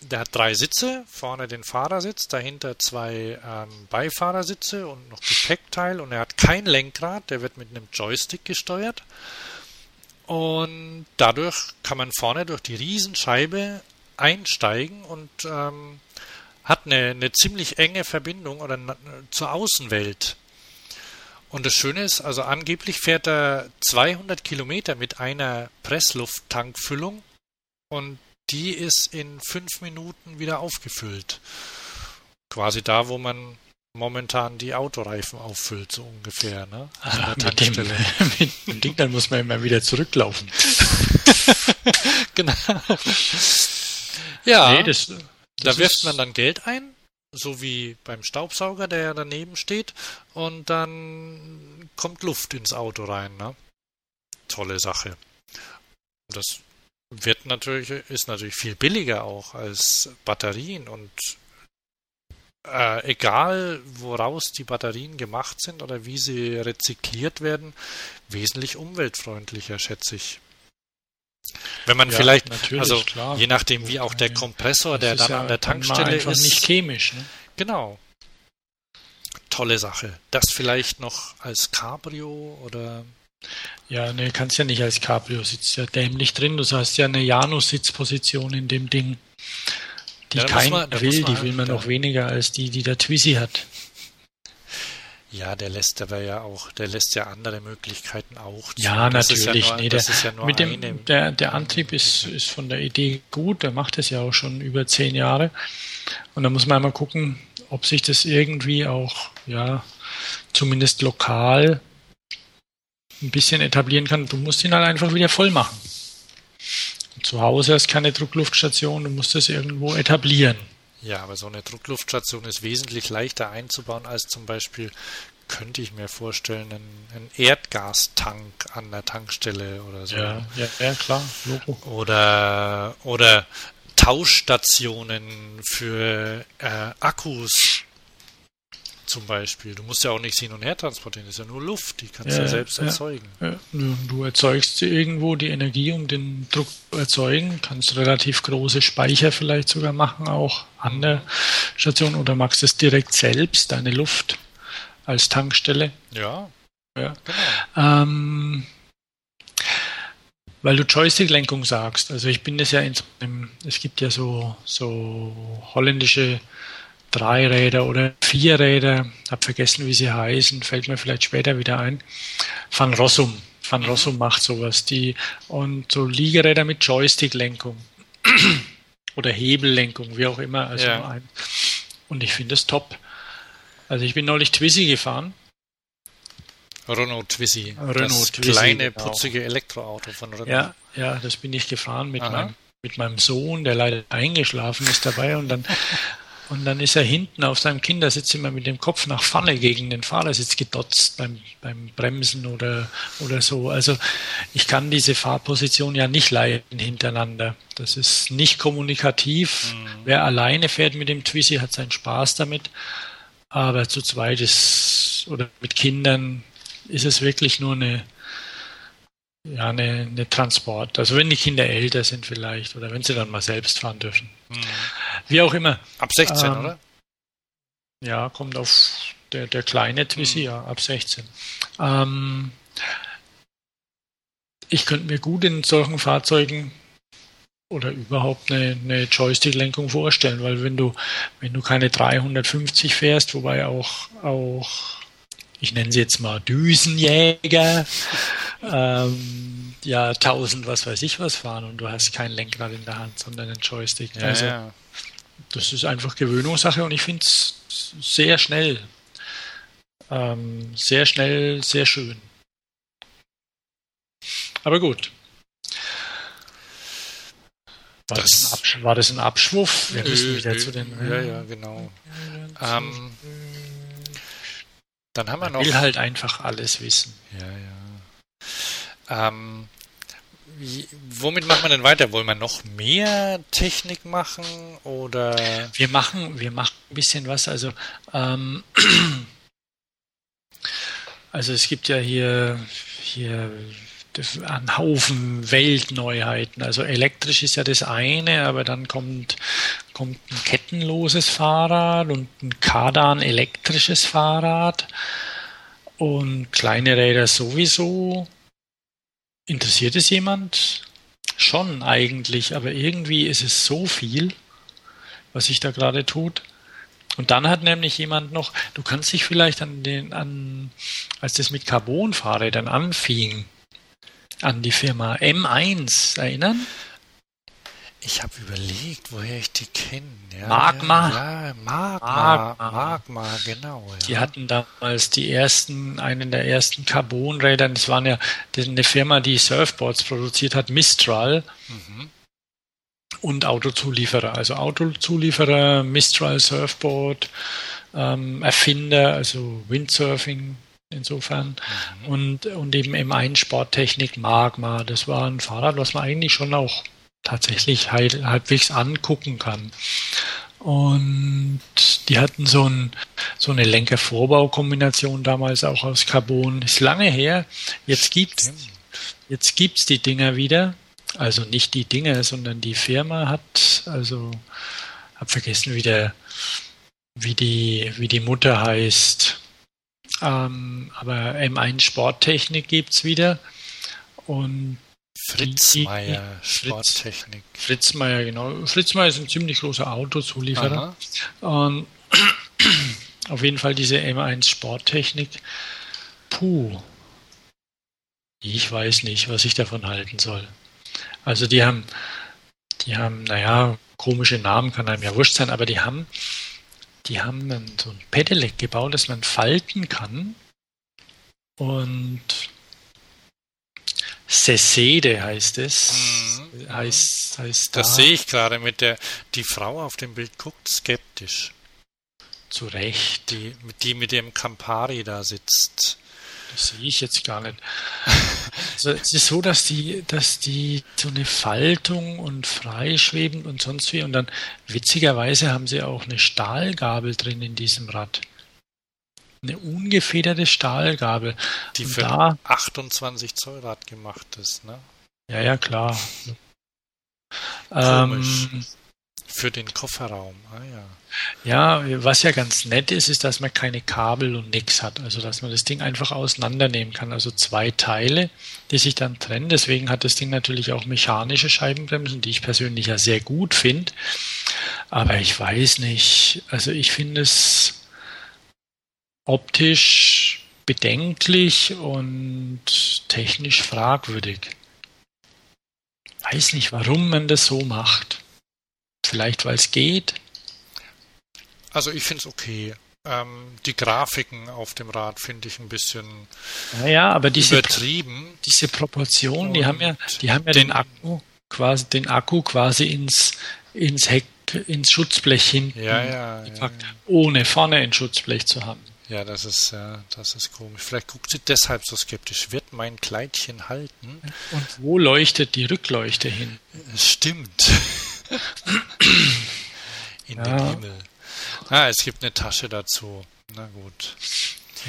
der hat drei Sitze, vorne den Fahrersitz, dahinter zwei ähm, Beifahrersitze und noch Gepäckteil und er hat kein Lenkrad, der wird mit einem Joystick gesteuert. Und dadurch kann man vorne durch die Riesenscheibe einsteigen und ähm, hat eine, eine ziemlich enge Verbindung oder zur Außenwelt. Und das Schöne ist, also angeblich fährt er 200 Kilometer mit einer Presslufttankfüllung und die ist in fünf Minuten wieder aufgefüllt. Quasi da, wo man momentan die Autoreifen auffüllt, so ungefähr. Ne? (laughs) Der Ah, mit, dem, (laughs) mit dem Ding, dann muss man immer wieder zurücklaufen. (laughs) genau. Ja, Nee, das, da wirft man dann Geld ein, so wie beim Staubsauger, der ja daneben steht, und dann kommt Luft ins Auto rein. Ne? Tolle Sache. Das wird natürlich, ist natürlich viel billiger auch als Batterien und äh, egal woraus die Batterien gemacht sind oder wie sie rezykliert werden, wesentlich umweltfreundlicher, schätze ich. Wenn man ja, vielleicht, also klar. je nachdem, wie auch der Kompressor, der dann ja an der Tankstelle ist. nicht chemisch, ne? Genau. Tolle Sache. Das vielleicht noch als Cabrio oder. Ja, ne, kannst ja nicht als Cabrio, sitzt ja dämlich drin. Du hast ja eine Janus-Sitzposition in dem Ding, die ja, keiner will. Die will man noch weniger als die, die der Twizy hat. Ja, der lässt aber ja auch, der lässt ja andere Möglichkeiten auch zu. Ja, das natürlich. Ja nur, nee, der, ja mit dem, der, der Antrieb ist, ist von der Idee gut, der macht es ja auch schon über zehn Jahre. Und da muss man einmal gucken, ob sich das irgendwie auch, ja, zumindest lokal ein bisschen etablieren kann. Du musst ihn halt einfach wieder voll machen. zu Hause hast keine Druckluftstation, du musst das irgendwo etablieren. Ja, aber so eine Druckluftstation ist wesentlich leichter einzubauen als zum Beispiel, könnte ich mir vorstellen, einen, einen Erdgastank an der Tankstelle oder so. Ja, ja, ja klar, Logo. Oder, oder Tauschstationen für äh, Akkus zum Beispiel. Du musst ja auch nichts hin und her transportieren, das ist ja nur Luft, die kannst du ja, ja, selbst ja, erzeugen. Ja. Du erzeugst irgendwo die Energie, um den Druck zu erzeugen, kannst relativ große Speicher vielleicht sogar machen, auch an der Station, oder machst es direkt selbst, deine Luft als Tankstelle. Ja. ja. Genau. Ähm, weil du Joystick-Lenkung sagst, also ich bin es ja in so einem, es gibt ja so, so holländische Dreiräder oder Vierräder, habe vergessen, wie sie heißen, fällt mir vielleicht später wieder ein. Van Rossum. Van Rossum macht sowas. Die, und so Liegeräder mit Joystick-Lenkung. Oder Hebellenkung, wie auch immer. Also ja. ein, und ich finde es top. Also ich bin neulich Twizy gefahren. Renault Twizy. Renault das kleine, genau. putzige Elektroauto von Renault. Ja, ja, das bin ich gefahren mit meinem, mit meinem Sohn, der leider eingeschlafen ist dabei. Und dann Und dann ist er hinten auf seinem Kindersitz immer mit dem Kopf nach vorne gegen den Fahrersitz gedotzt beim, beim Bremsen oder, oder so. Also ich kann diese Fahrposition ja nicht leiten hintereinander. Das ist nicht kommunikativ. Mhm. Wer alleine fährt mit dem Twizy, hat seinen Spaß damit. Aber zu zweit ist, oder mit Kindern ist es wirklich nur eine, ja, eine, eine Transport. Also wenn die Kinder älter sind vielleicht oder wenn sie dann mal selbst fahren dürfen. Mhm. Wie auch immer. Ab 16, ähm, oder? Ja, kommt auf der, der kleine Twizy, mhm. ja, ab 16. Ähm, ich könnte mir gut in solchen Fahrzeugen oder überhaupt eine, eine Joystick-Lenkung vorstellen, weil wenn du, wenn du keine 350 fährst, wobei auch, auch ich nenne sie jetzt mal Düsenjäger, ähm, ja, 1000, was weiß ich was fahren und du hast kein Lenkrad in der Hand, sondern einen Joystick. Ja, also, ja. das ist einfach Gewöhnungssache und ich finde es sehr schnell. Ähm, sehr schnell, sehr schön. Aber gut. War das, das, war das ein Abschwuff? Wir müssen wieder zu den. Ja, ja, genau. Ähm, dann haben wir noch. will halt einfach alles wissen. Ja, ja. Ähm, wie, womit machen wir denn weiter? Wollen wir noch mehr Technik machen oder? Wir machen, wir machen ein bisschen was. Also, ähm, (clears throat) also es gibt ja hier, hier ein Haufen Weltneuheiten. Also elektrisch ist ja das eine, aber dann kommt, kommt ein kettenloses Fahrrad und ein Kardan elektrisches Fahrrad und kleine Räder sowieso. Interessiert es jemand? Schon eigentlich, aber irgendwie ist es so viel, was sich da gerade tut. Und dann hat nämlich jemand noch, du kannst dich vielleicht an den, an, als das mit Carbon-Fahrrädern anfing, an die Firma M1 erinnern? Ich habe überlegt, woher ich die kenne. Ja, Magma. Ja, ja Magma, Magma. Magma, genau. Ja. Die hatten damals die ersten, einen der ersten Carbonräder. Das waren ja eine Firma, die Surfboards produziert hat, Mistral. Mhm. Und Autozulieferer. Also Autozulieferer, Mistral Surfboard, ähm, Erfinder, also Windsurfing insofern. Und, und eben M1 Sporttechnik Magma. Das war ein Fahrrad, was man eigentlich schon auch tatsächlich halb, halbwegs angucken kann. Und die hatten so, ein, so eine Lenkervorbaukombination damals auch aus Carbon. Ist lange her. Jetzt gibt's, jetzt gibt's die Dinger wieder. Also nicht die Dinger, sondern die Firma hat, also hab vergessen, wie der, wie die, wie die Mutter heißt. Ähm, aber M1 Sporttechnik gibt's wieder. Und Fritzmeier Sporttechnik. Fritzmeier, genau. Fritzmeier ist ein ziemlich großer Autozulieferer. Und (clears throat) auf jeden Fall diese M1 Sporttechnik. Puh. Ich weiß nicht, was ich davon halten soll. Also die haben, die haben, naja, komische Namen kann einem ja wurscht sein, aber die haben, die haben so ein Pedelec gebaut, das man falten kann. Und Sesede heißt es. Mhm. Heißt, heißt das da. sehe ich gerade mit der, die Frau auf dem Bild guckt skeptisch. Zu Recht. Die, die mit dem Campari da sitzt. Das sehe ich jetzt gar nicht. Also es ist so, dass die, dass die so eine Faltung und freischwebend und sonst wie und dann witzigerweise haben sie auch eine Stahlgabel drin in diesem Rad. Eine ungefederte Stahlgabel. Die und für da, 28 Zoll Rad gemacht ist, ne? Ja, ja, klar. Komisch. Ähm, für den Kofferraum, ah ja. Ja, was ja ganz nett ist, ist, dass man keine Kabel und nix hat. Also, dass man das Ding einfach auseinandernehmen kann. Also zwei Teile, die sich dann trennen. Deswegen hat das Ding natürlich auch mechanische Scheibenbremsen, die ich persönlich ja sehr gut finde. Aber ich weiß nicht. Also, ich finde es optisch bedenklich und technisch fragwürdig. Weiß nicht, warum man das so macht. Vielleicht, weil es geht. Also ich finde es okay. Ähm, die Grafiken auf dem Rad finde ich ein bisschen naja, aber diese, übertrieben. Diese Proportionen, die haben ja, die haben ja den, den, Akku quasi, den Akku quasi ins, ins Heck, ins Schutzblech hinten ja, ja, gepackt, ja, ohne vorne ein Schutzblech zu haben. Ja, das ist ja, das ist komisch. Vielleicht guckt sie deshalb so skeptisch. Wird mein Kleidchen halten? Und wo leuchtet die Rückleuchte hin? Stimmt. In ja. den Himmel. Ah, es gibt eine Tasche dazu. Na gut.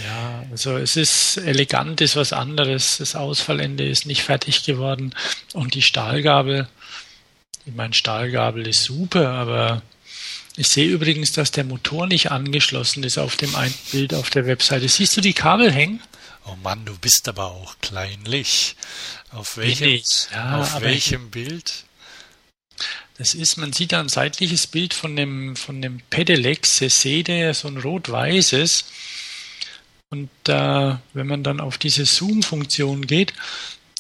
Ja, also es ist elegant, ist was anderes. Das Ausfallende ist nicht fertig geworden. Und die Stahlgabel, ich meine, Stahlgabel ist super, aber ich sehe übrigens, dass der Motor nicht angeschlossen ist auf dem einen Bild auf der Webseite. Siehst du die Kabel hängen? Oh Mann, du bist aber auch kleinlich. Auf welchem, ja, auf welchem Bild? Das ist, man sieht da ein seitliches Bild von dem, von dem Pedelec Sesede, so ein rot-weißes. Und äh, wenn man dann auf diese Zoom-Funktion geht,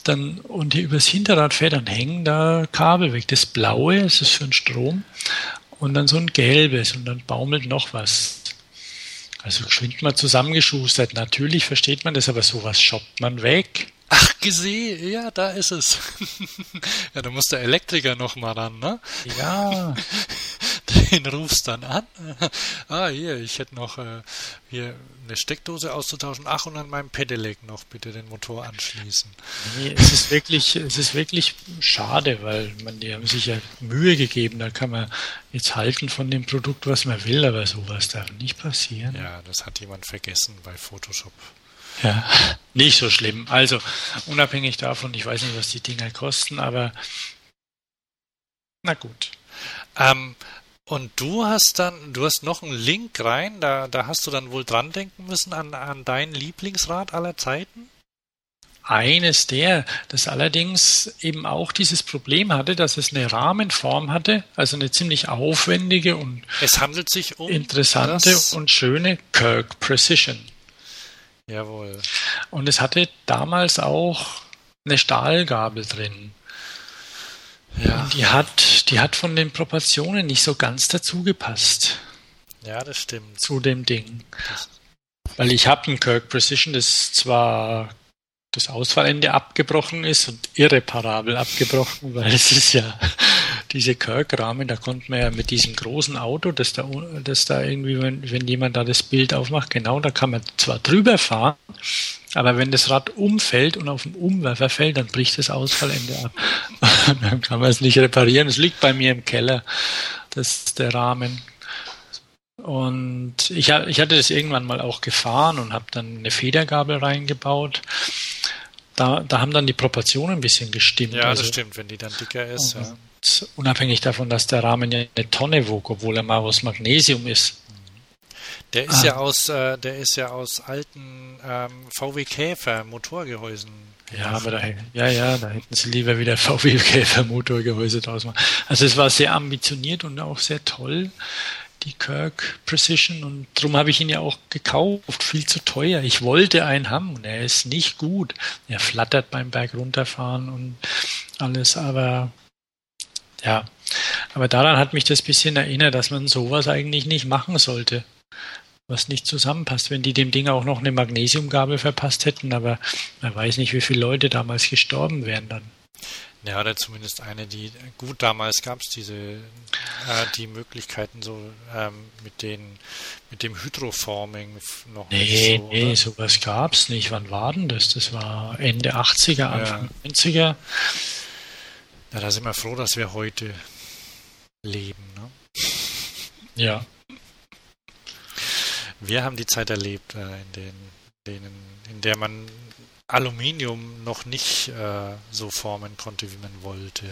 dann und hier übers Hinterrad fährt, dann hängen da Kabel weg. Das blaue, das ist für den Strom, und dann so ein gelbes und dann baumelt noch was. Also geschwind mal zusammengeschustert. Natürlich versteht man das, aber sowas shoppt man weg. Ach, gesehen, ja, da ist es. (laughs) ja, da muss der Elektriker noch mal ran, ne? Ja. (laughs) Den rufst dann an. (laughs) ah, hier, ich hätte noch äh, hier eine Steckdose auszutauschen. Ach, und an meinem Pedelec noch bitte den Motor anschließen. Nee, es ist wirklich, es ist wirklich schade, weil man, die haben sich ja Mühe gegeben. Da kann man jetzt halten von dem Produkt, was man will, aber sowas darf nicht passieren. Ja, das hat jemand vergessen bei Photoshop. Ja, nicht so schlimm. Also, unabhängig davon, ich weiß nicht, was die Dinger kosten, aber na gut. Ähm, und du hast dann, du hast noch einen Link rein, da, da hast du dann wohl dran denken müssen an, an dein Lieblingsrad aller Zeiten? Eines der, das allerdings eben auch dieses Problem hatte, dass es eine Rahmenform hatte, also eine ziemlich aufwendige und es handelt sich um interessante und schöne Kirk Precision. Jawohl. Und es hatte damals auch eine Stahlgabel drin. Ja. Und die hat, die hat von den Proportionen nicht so ganz dazu gepasst. Ja, das stimmt. Zu dem Ding. Das Weil ich habe ein Kirk Precision, das zwar das Ausfallende abgebrochen ist und irreparabel abgebrochen, weil es ist ja diese Kirk-Rahmen, da konnte man ja mit diesem großen Auto, das da, das da irgendwie, wenn, wenn jemand da das Bild aufmacht, genau, da kann man zwar drüber fahren, aber wenn das Rad umfällt und auf den Umwerfer fällt, dann bricht das Ausfallende ab. (laughs) dann kann man es nicht reparieren. Es liegt bei mir im Keller, das ist der Rahmen. Und ich, ich hatte das irgendwann mal auch gefahren und habe dann eine Federgabel reingebaut. Da, da haben dann die Proportionen ein bisschen gestimmt. Ja, also, das stimmt, wenn die dann dicker ist. Ja. Unabhängig davon, dass der Rahmen ja eine Tonne wog, obwohl er mal aus Magnesium ist. Der ist ah. ja aus, äh, der ist ja aus alten ähm, VW Käfer Motorgehäusen. Ja, aber da, ja, ja, da hätten sie lieber wieder (laughs) VW Käfer Motorgehäuse draus machen. Also es war sehr ambitioniert und auch sehr toll, die Kirk Precision und darum habe ich ihn ja auch gekauft, viel zu teuer. Ich wollte einen haben und er ist nicht gut. Er flattert beim Berg runterfahren und alles, aber ja, aber daran hat mich das bisschen erinnert, dass man sowas eigentlich nicht machen sollte was nicht zusammenpasst. Wenn die dem Ding auch noch eine Magnesiumgabel verpasst hätten, aber man weiß nicht, wie viele Leute damals gestorben wären dann. Ja, oder zumindest eine, die gut damals gab es diese äh, die Möglichkeiten so ähm, mit den mit dem Hydroforming noch nee, nicht so. Nee, sowas gab es nicht. Wann war denn das? Das war Ende 80er, Anfang ja. 90er. Ja, da sind wir froh, dass wir heute leben, ne? Ja. Wir haben die Zeit erlebt, äh, in, den, denen, in der man Aluminium noch nicht äh, so formen konnte, wie man wollte.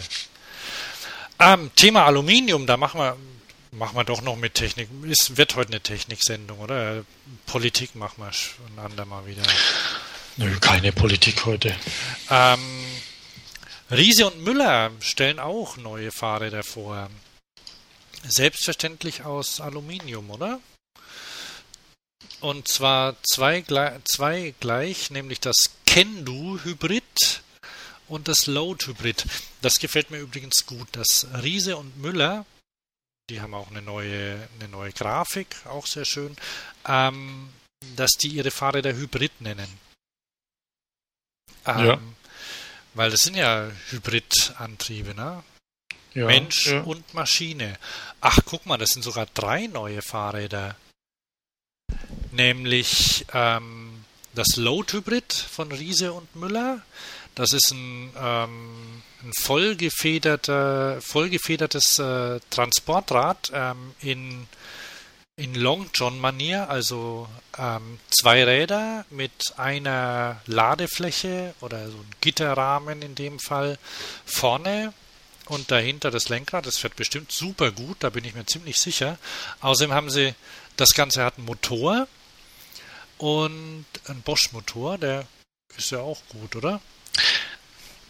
Ähm, Thema Aluminium, da machen wir, machen wir doch noch mit Technik. Es wird heute eine Techniksendung, oder? Politik machen wir ein andermal wieder. Nö, keine Politik heute. Ähm, Riese und Müller stellen auch neue Fahrräder vor. Selbstverständlich aus Aluminium, oder? Und zwar zwei, zwei gleich, nämlich das Kendo Hybrid und das Load Hybrid. Das gefällt mir übrigens gut. Das Riese und Müller, die haben auch eine neue, eine neue Grafik, auch sehr schön, ähm, dass die ihre Fahrräder Hybrid nennen. Ähm, ja. Weil das sind ja Hybridantriebe, ne? Ja, Mensch ja. und Maschine. Ach, guck mal, das sind sogar drei neue Fahrräder nämlich ähm, das Load Hybrid von Riese und Müller. Das ist ein, ähm, ein vollgefederter, vollgefedertes äh, Transportrad ähm, in, in Long John Manier, also ähm, zwei Räder mit einer Ladefläche oder so ein Gitterrahmen in dem Fall vorne und dahinter das Lenkrad. Das fährt bestimmt super gut, da bin ich mir ziemlich sicher. Außerdem haben sie, das Ganze hat einen Motor, und ein Bosch-Motor, der ist ja auch gut, oder?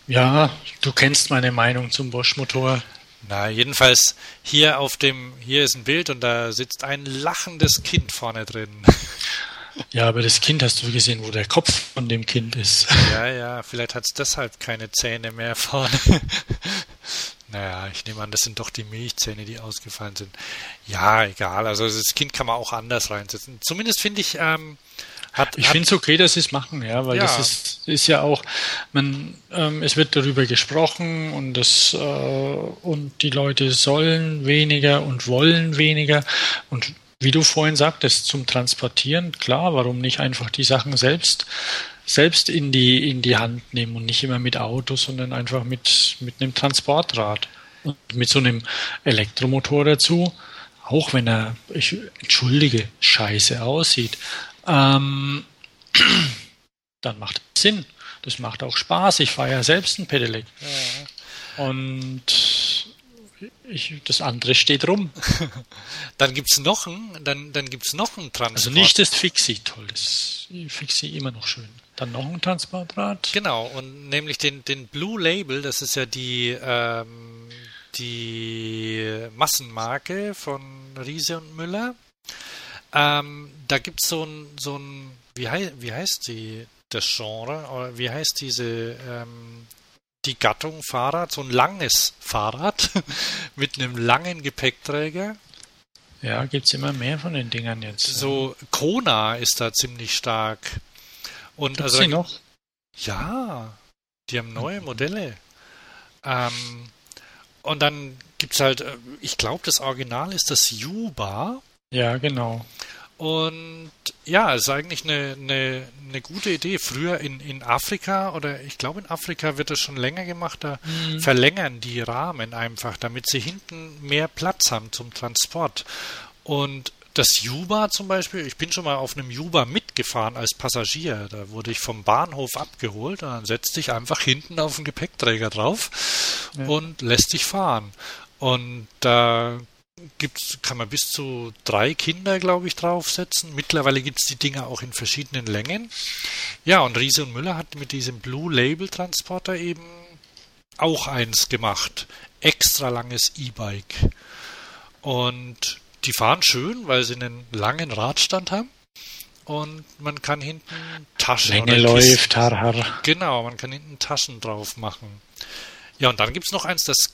Ja, du kennst meine Meinung zum Bosch-Motor. Na, jedenfalls hier auf dem, hier ist ein Bild und da sitzt ein lachendes Kind vorne drin. (laughs) Ja, aber das Kind hast du gesehen, wo der Kopf von dem Kind ist. (laughs) Ja, ja, vielleicht hat es deshalb keine Zähne mehr vorne. (laughs) Naja, ich nehme an, das sind doch die Milchzähne, die ausgefallen sind. Ja, egal. Also das Kind kann man auch anders reinsetzen. Zumindest finde ich, ähm, hat, ich finde es okay, dass sie es machen, ja, weil ja. das ist, ist ja auch, man, ähm, es wird darüber gesprochen und das äh, und die Leute sollen weniger und wollen weniger und wie du vorhin sagtest, zum Transportieren, klar, warum nicht einfach die Sachen selbst selbst in die, in die Hand nehmen und nicht immer mit Auto, sondern einfach mit, mit einem Transportrad. Und mit so einem Elektromotor dazu, auch wenn er, ich entschuldige, scheiße aussieht, ähm, (clears throat) dann macht es Sinn. Das macht auch Spaß. Ich fahre ja selbst ein Pedelec. Ja. Und ich, das andere steht rum. (laughs) dann gibt es noch einen, dann, dann gibt's noch einen Transport. Also nicht das Fixie, toll, das Fixie immer noch schön. Dann noch ein Transportrad. Genau, und nämlich den, den Blue Label, das ist ja die, ähm, die Massenmarke von Riese und Müller. Ähm, da gibt es so ein, so ein wie, hei wie heißt die, das Genre, oder wie heißt diese, ähm, die Gattung Fahrrad, so ein langes Fahrrad (laughs) mit einem langen Gepäckträger. Ja, gibt es immer mehr von den Dingern jetzt. So, Kona ist da ziemlich stark. Und Gibt's also. Die noch? Ja, die haben neue Modelle. Ähm, und dann gibt es halt, äh, ich glaube, das Original ist das Juba. Ja, genau. Und ja, es ist eigentlich eine, eine, eine gute Idee. Früher in, in Afrika oder ich glaube in Afrika wird das schon länger gemacht, da mhm. verlängern die Rahmen einfach, damit sie hinten mehr Platz haben zum Transport. Und das Juba zum Beispiel, ich bin schon mal auf einem Juba mitgefahren als Passagier. Da wurde ich vom Bahnhof abgeholt und dann setzt dich einfach hinten auf den Gepäckträger drauf ja. und lässt dich fahren. Und da gibt's, kann man bis zu drei Kinder, glaube ich, draufsetzen. Mittlerweile gibt es die Dinger auch in verschiedenen Längen. Ja, und Riese und Müller hat mit diesem Blue Label Transporter eben auch eins gemacht. Extra langes E-Bike. Und die fahren schön, weil sie einen langen Radstand haben. Und man kann hinten Taschen Länge läuft, har, har. Genau, man kann hinten Taschen drauf machen. Ja, und dann gibt es noch eins, das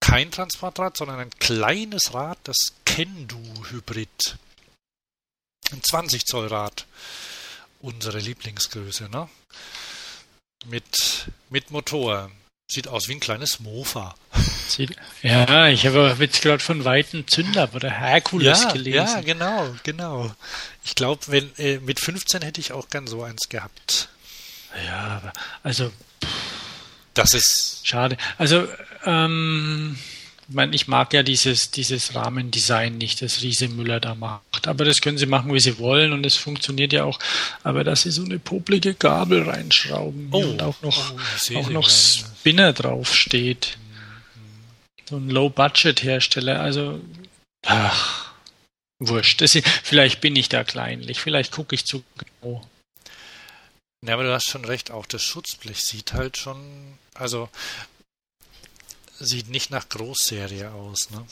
kein Transportrad, sondern ein kleines Rad, das Kendo Hybrid. Ein 20 Zoll Rad. Unsere Lieblingsgröße, ne? Mit, mit Motor. Sieht aus wie ein kleines Mofa. Ja, ich habe jetzt gerade von Weitem Zünder oder Herkules ja, gelesen. Ja, genau, genau. Ich glaube, wenn äh, mit 15 hätte ich auch gern so eins gehabt. Ja, also das ist schade. Also ähm, ich, meine, ich mag ja dieses, dieses Rahmendesign nicht, das Riese Müller da macht. Aber das können sie machen, wie sie wollen und es funktioniert ja auch. Aber dass sie so eine poplige Gabel reinschrauben oh, und auch noch, oh, auch noch Spinner draufsteht. So ein Low-Budget-Hersteller, also ach, wurscht. Das, vielleicht bin ich da kleinlich, vielleicht gucke ich zu genau. Ja, aber du hast schon recht, auch das Schutzblech sieht halt schon, also sieht nicht nach Großserie aus, ne?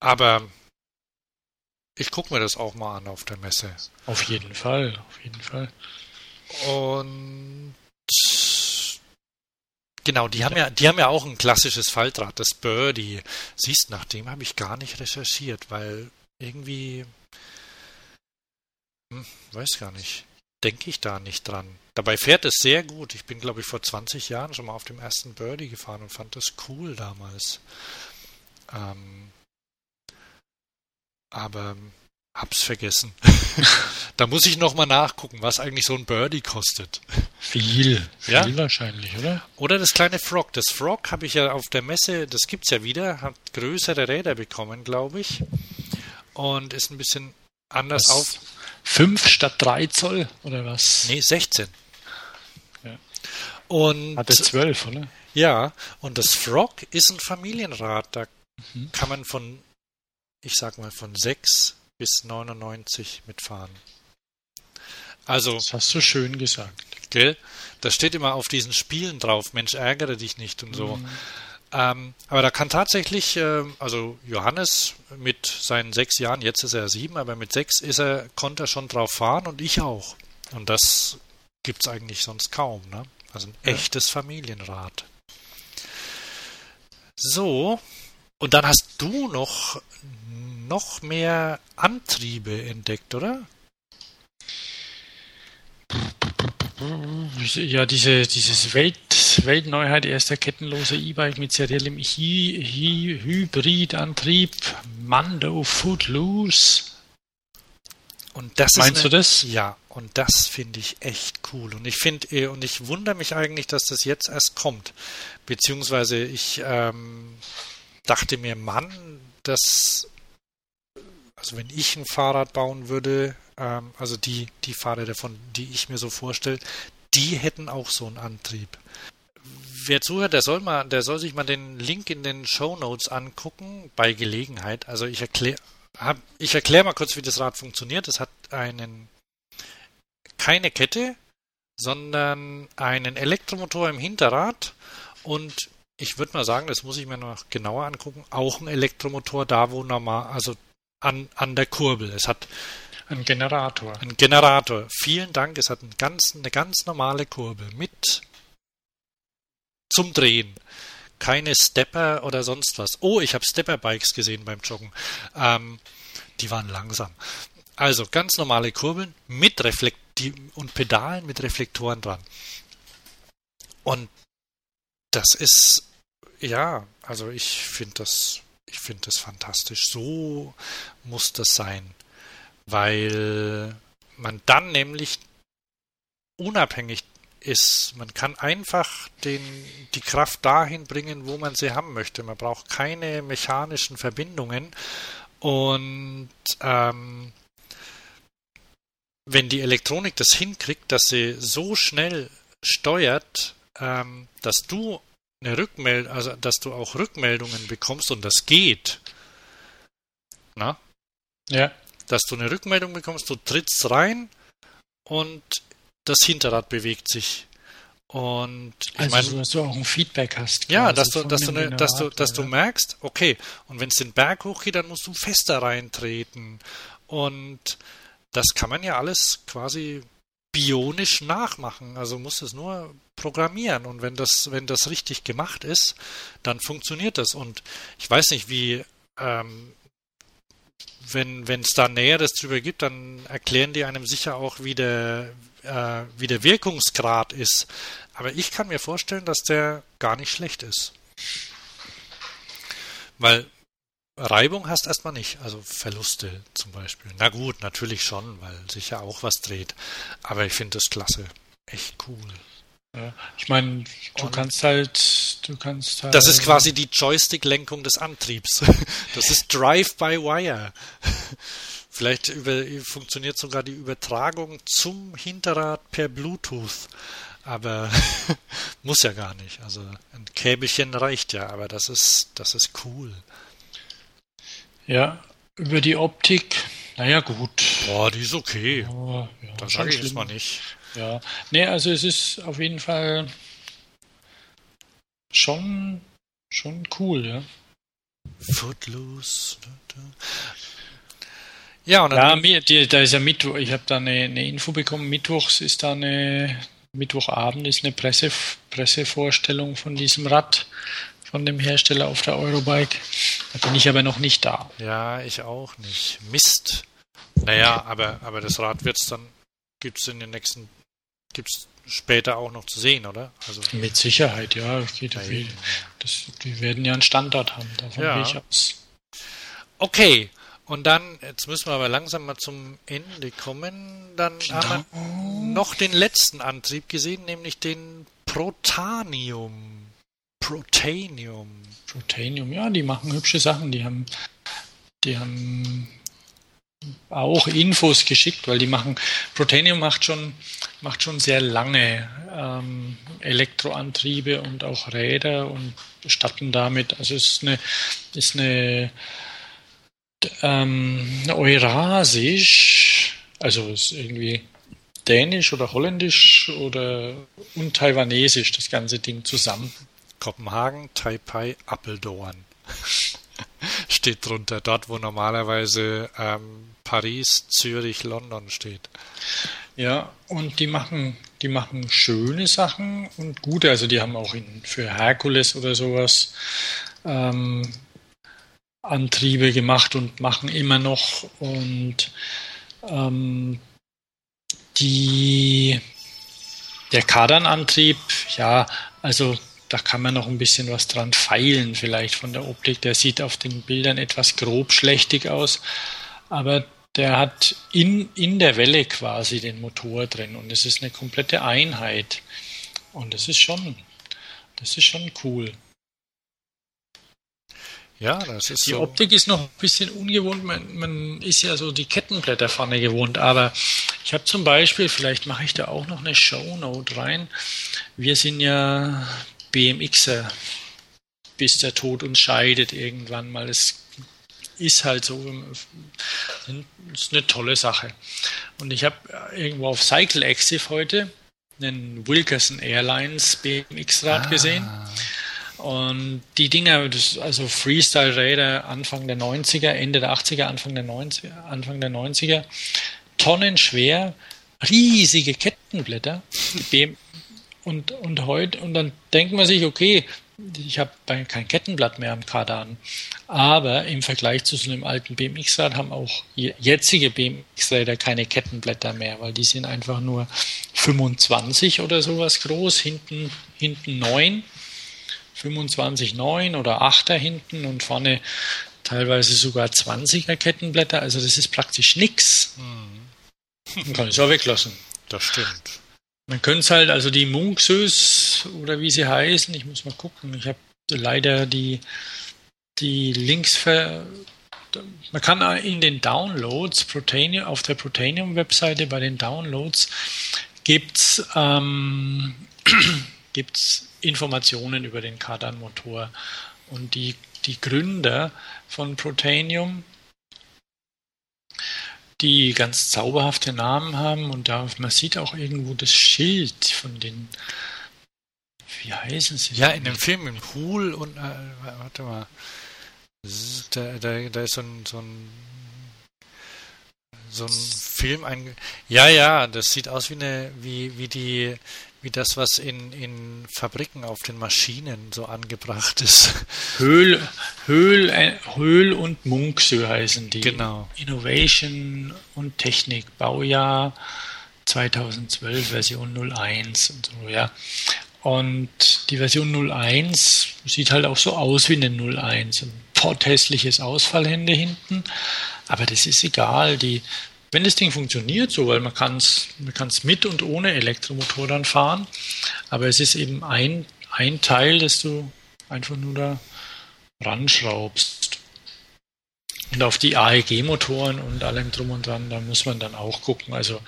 Aber ich gucke mir das auch mal an auf der Messe. Auf jeden Fall, auf jeden Fall. Und genau, die haben ja, die haben ja auch ein klassisches Faltrad, das Birdie. Siehst, nach dem habe ich gar nicht recherchiert, weil irgendwie, hm, weiß gar nicht, denke ich da nicht dran. Dabei fährt es sehr gut. Ich bin, glaube ich, vor 20 Jahren schon mal auf dem ersten Birdie gefahren und fand das cool damals. Ähm, aber hab's vergessen. (laughs) da muss ich nochmal nachgucken, was eigentlich so ein Birdie kostet. Viel, viel ja? wahrscheinlich, oder? Oder das kleine Frog. Das Frog habe ich ja auf der Messe, das gibt's ja wieder, hat größere Räder bekommen, glaube ich. Und ist ein bisschen anders was? auf. 5 statt 3 Zoll oder was? Nee, 16. Und, Hatte zwölf, oder? Ja, und das Frog ist ein Familienrad. Da mhm. kann man von, ich sag mal, von 6 bis 99 mitfahren. Also. Das hast du schön gesagt. Gell? Das steht immer auf diesen Spielen drauf, Mensch, ärgere dich nicht und so. Mhm. Ähm, aber da kann tatsächlich, äh, also Johannes mit seinen sechs Jahren, jetzt ist er sieben, aber mit sechs ist er, konnte er schon drauf fahren und ich auch. Und das gibt's eigentlich sonst kaum, ne? Also ein ja. echtes Familienrad. So, und dann hast du noch, noch mehr Antriebe entdeckt, oder? Ja, diese, dieses Welt, Weltneuheit, erster kettenloser E-Bike mit seriellem Hy Hy Hybridantrieb, Mando Footloose. Und das Meinst eine, du das? Ja, und das finde ich echt cool. Und ich finde, äh, und ich wundere mich eigentlich, dass das jetzt erst kommt. Beziehungsweise ich ähm, dachte mir, Mann, dass, also wenn ich ein Fahrrad bauen würde, ähm, also die, die Fahrräder von, die ich mir so vorstelle, die hätten auch so einen Antrieb. Wer zuhört, der soll mal, der soll sich mal den Link in den Show Notes angucken, bei Gelegenheit. Also ich erkläre, ich erkläre mal kurz, wie das Rad funktioniert. Es hat einen keine Kette, sondern einen Elektromotor im Hinterrad und ich würde mal sagen, das muss ich mir noch genauer angucken, auch ein Elektromotor da, wo normal, also an, an der Kurbel. Es hat ein Generator. Ein Generator. Vielen Dank. Es hat ein ganz, eine ganz normale Kurbel mit zum Drehen. Keine Stepper oder sonst was. Oh, ich habe Stepper-Bikes gesehen beim Joggen. Ähm, die waren langsam. Also ganz normale Kurbeln mit Reflekt und Pedalen mit Reflektoren dran. Und das ist ja, also ich finde das, ich finde das fantastisch. So muss das sein, weil man dann nämlich unabhängig ist. Man kann einfach den, die Kraft dahin bringen, wo man sie haben möchte. Man braucht keine mechanischen Verbindungen. Und ähm, wenn die Elektronik das hinkriegt, dass sie so schnell steuert, ähm, dass du eine Rückmeldung, also dass du auch Rückmeldungen bekommst und das geht. Na? Ja. Dass du eine Rückmeldung bekommst, du trittst rein und das Hinterrad bewegt sich. Und ich also, meine, dass du auch ein Feedback hast. Ja, dass du, dass du, ne, dass du, dass du merkst, okay, und wenn es den Berg hochgeht, dann musst du fester reintreten. Und das kann man ja alles quasi bionisch nachmachen. Also muss es nur programmieren. Und wenn das, wenn das richtig gemacht ist, dann funktioniert das. Und ich weiß nicht, wie, ähm, wenn es da Näheres drüber gibt, dann erklären die einem sicher auch, wie der, äh, wie der Wirkungsgrad ist. Aber ich kann mir vorstellen, dass der gar nicht schlecht ist. Weil Reibung hast erstmal nicht, also Verluste zum Beispiel. Na gut, natürlich schon, weil sich ja auch was dreht. Aber ich finde das klasse. Echt cool. Ja, ich meine, du Und kannst halt, du kannst halt. Das ist quasi die Joystick-Lenkung des Antriebs. (laughs) Das ist Drive-by-Wire. Vielleicht über, funktioniert sogar die Übertragung zum Hinterrad per Bluetooth. Aber (laughs) muss ja gar nicht. Also ein Käbelchen reicht ja, aber das ist, das ist cool. Ja, über die Optik, naja, gut. Boah, die ist okay. Oh, ja, da sage ich jetzt mal nicht. Ja, nee, also es ist auf jeden Fall schon, schon cool, ja. Footloose. Ja, und dann ja, die, da ist ja Mittwoch, ich habe da eine, eine, Info bekommen, Mittwochs ist da eine, Mittwochabend ist eine Presse, Pressevorstellung von diesem Rad von dem Hersteller auf der Eurobike. Da bin ich aber noch nicht da. Ja, ich auch nicht. Mist. Naja, aber, aber das Rad wird es dann, gibt es in den nächsten, gibt es später auch noch zu sehen, oder? Also, Mit Sicherheit, ja. Geht viel. Das, die werden ja einen Standort haben, davon ja. gehe ich aus. Okay, und dann, jetzt müssen wir aber langsam mal zum Ende kommen. Dann genau. haben wir noch den letzten Antrieb gesehen, nämlich den Protanium. Protanium. Protanium, ja, die machen hübsche Sachen. Die haben, die haben auch Infos geschickt, weil die machen, Protanium macht schon, macht schon sehr lange ähm, Elektroantriebe und auch Räder und statten damit, also es ist eine, ist eine ähm, Eurasisch, also ist irgendwie dänisch oder holländisch oder und taiwanesisch, das ganze Ding zusammen. Kopenhagen, Taipei, Appeldorn. (laughs) steht drunter, dort wo normalerweise ähm, Paris, Zürich, London steht. Ja, und die machen, die machen schöne Sachen und gute. Also die haben auch in, für Herkules oder sowas ähm, Antriebe gemacht und machen immer noch. Und ähm, die der Kardanantrieb, ja, also da kann man noch ein bisschen was dran feilen, vielleicht von der Optik. Der sieht auf den Bildern etwas grobschlächtig aus, aber der hat in, in der Welle quasi den Motor drin und es ist eine komplette Einheit. Und das ist schon, das ist schon cool. Ja, das ist Die so. Optik ist noch ein bisschen ungewohnt. Man, man ist ja so die Kettenblätter vorne gewohnt. Aber ich habe zum Beispiel, vielleicht mache ich da auch noch eine Shownote rein. Wir sind ja BMXer, bis der Tod uns scheidet irgendwann mal. Es ist halt so, ist eine tolle Sache. Und ich habe irgendwo auf Cycle Active heute einen Wilkerson Airlines BMX-Rad ah. gesehen. Und die Dinger, also Freestyle-Räder Anfang der 90er, Ende der 80er, Anfang der 90er, Anfang der 90er, tonnenschwer, riesige Kettenblätter. Und, und heute, und dann denkt man sich, okay, ich habe kein Kettenblatt mehr am Kardan. Aber im Vergleich zu so einem alten BMX-Rad haben auch jetzige BMX-Räder keine Kettenblätter mehr, weil die sind einfach nur 25 oder sowas groß, hinten, hinten 9, 25 9 oder 8er hinten und vorne teilweise sogar 20er Kettenblätter. Also das ist praktisch nichts. Mhm. Man kann es auch weglassen. Das stimmt. Man könnte es halt, also die Munksös oder wie sie heißen, ich muss mal gucken, ich habe leider die, die Links ver, man kann in den Downloads Protanium, auf der Protanium-Webseite bei den Downloads gibt es ähm, (clears throat) Informationen über den Kardan-Motor. Und die, die Gründer von Protanium, die ganz zauberhafte Namen haben und da man sieht auch irgendwo das Schild von den wie heißen sie? Ja, in dem Film im Pool und äh, warte mal. Da, da, da ist so ein, so ein so ein Film ein. Ja, ja, das sieht aus wie eine, wie, wie die, wie das, was in, in Fabriken auf den Maschinen so angebracht ist. Höhl, Höhl, äh, Höhl und Munksö heißen die. Genau. Innovation und Technik, Baujahr 2012, Version 01 und so, ja. Und die Version 01 sieht halt auch so aus wie eine 01. Ein potthässliches Ausfallhände hinten. Aber das ist egal. Die, wenn das Ding funktioniert so, weil man kann es man kann's mit und ohne Elektromotor dann fahren. Aber es ist eben ein, ein Teil, das du einfach nur da ranschraubst. Und auf die AEG-Motoren und allem drum und dran, da muss man dann auch gucken. Also,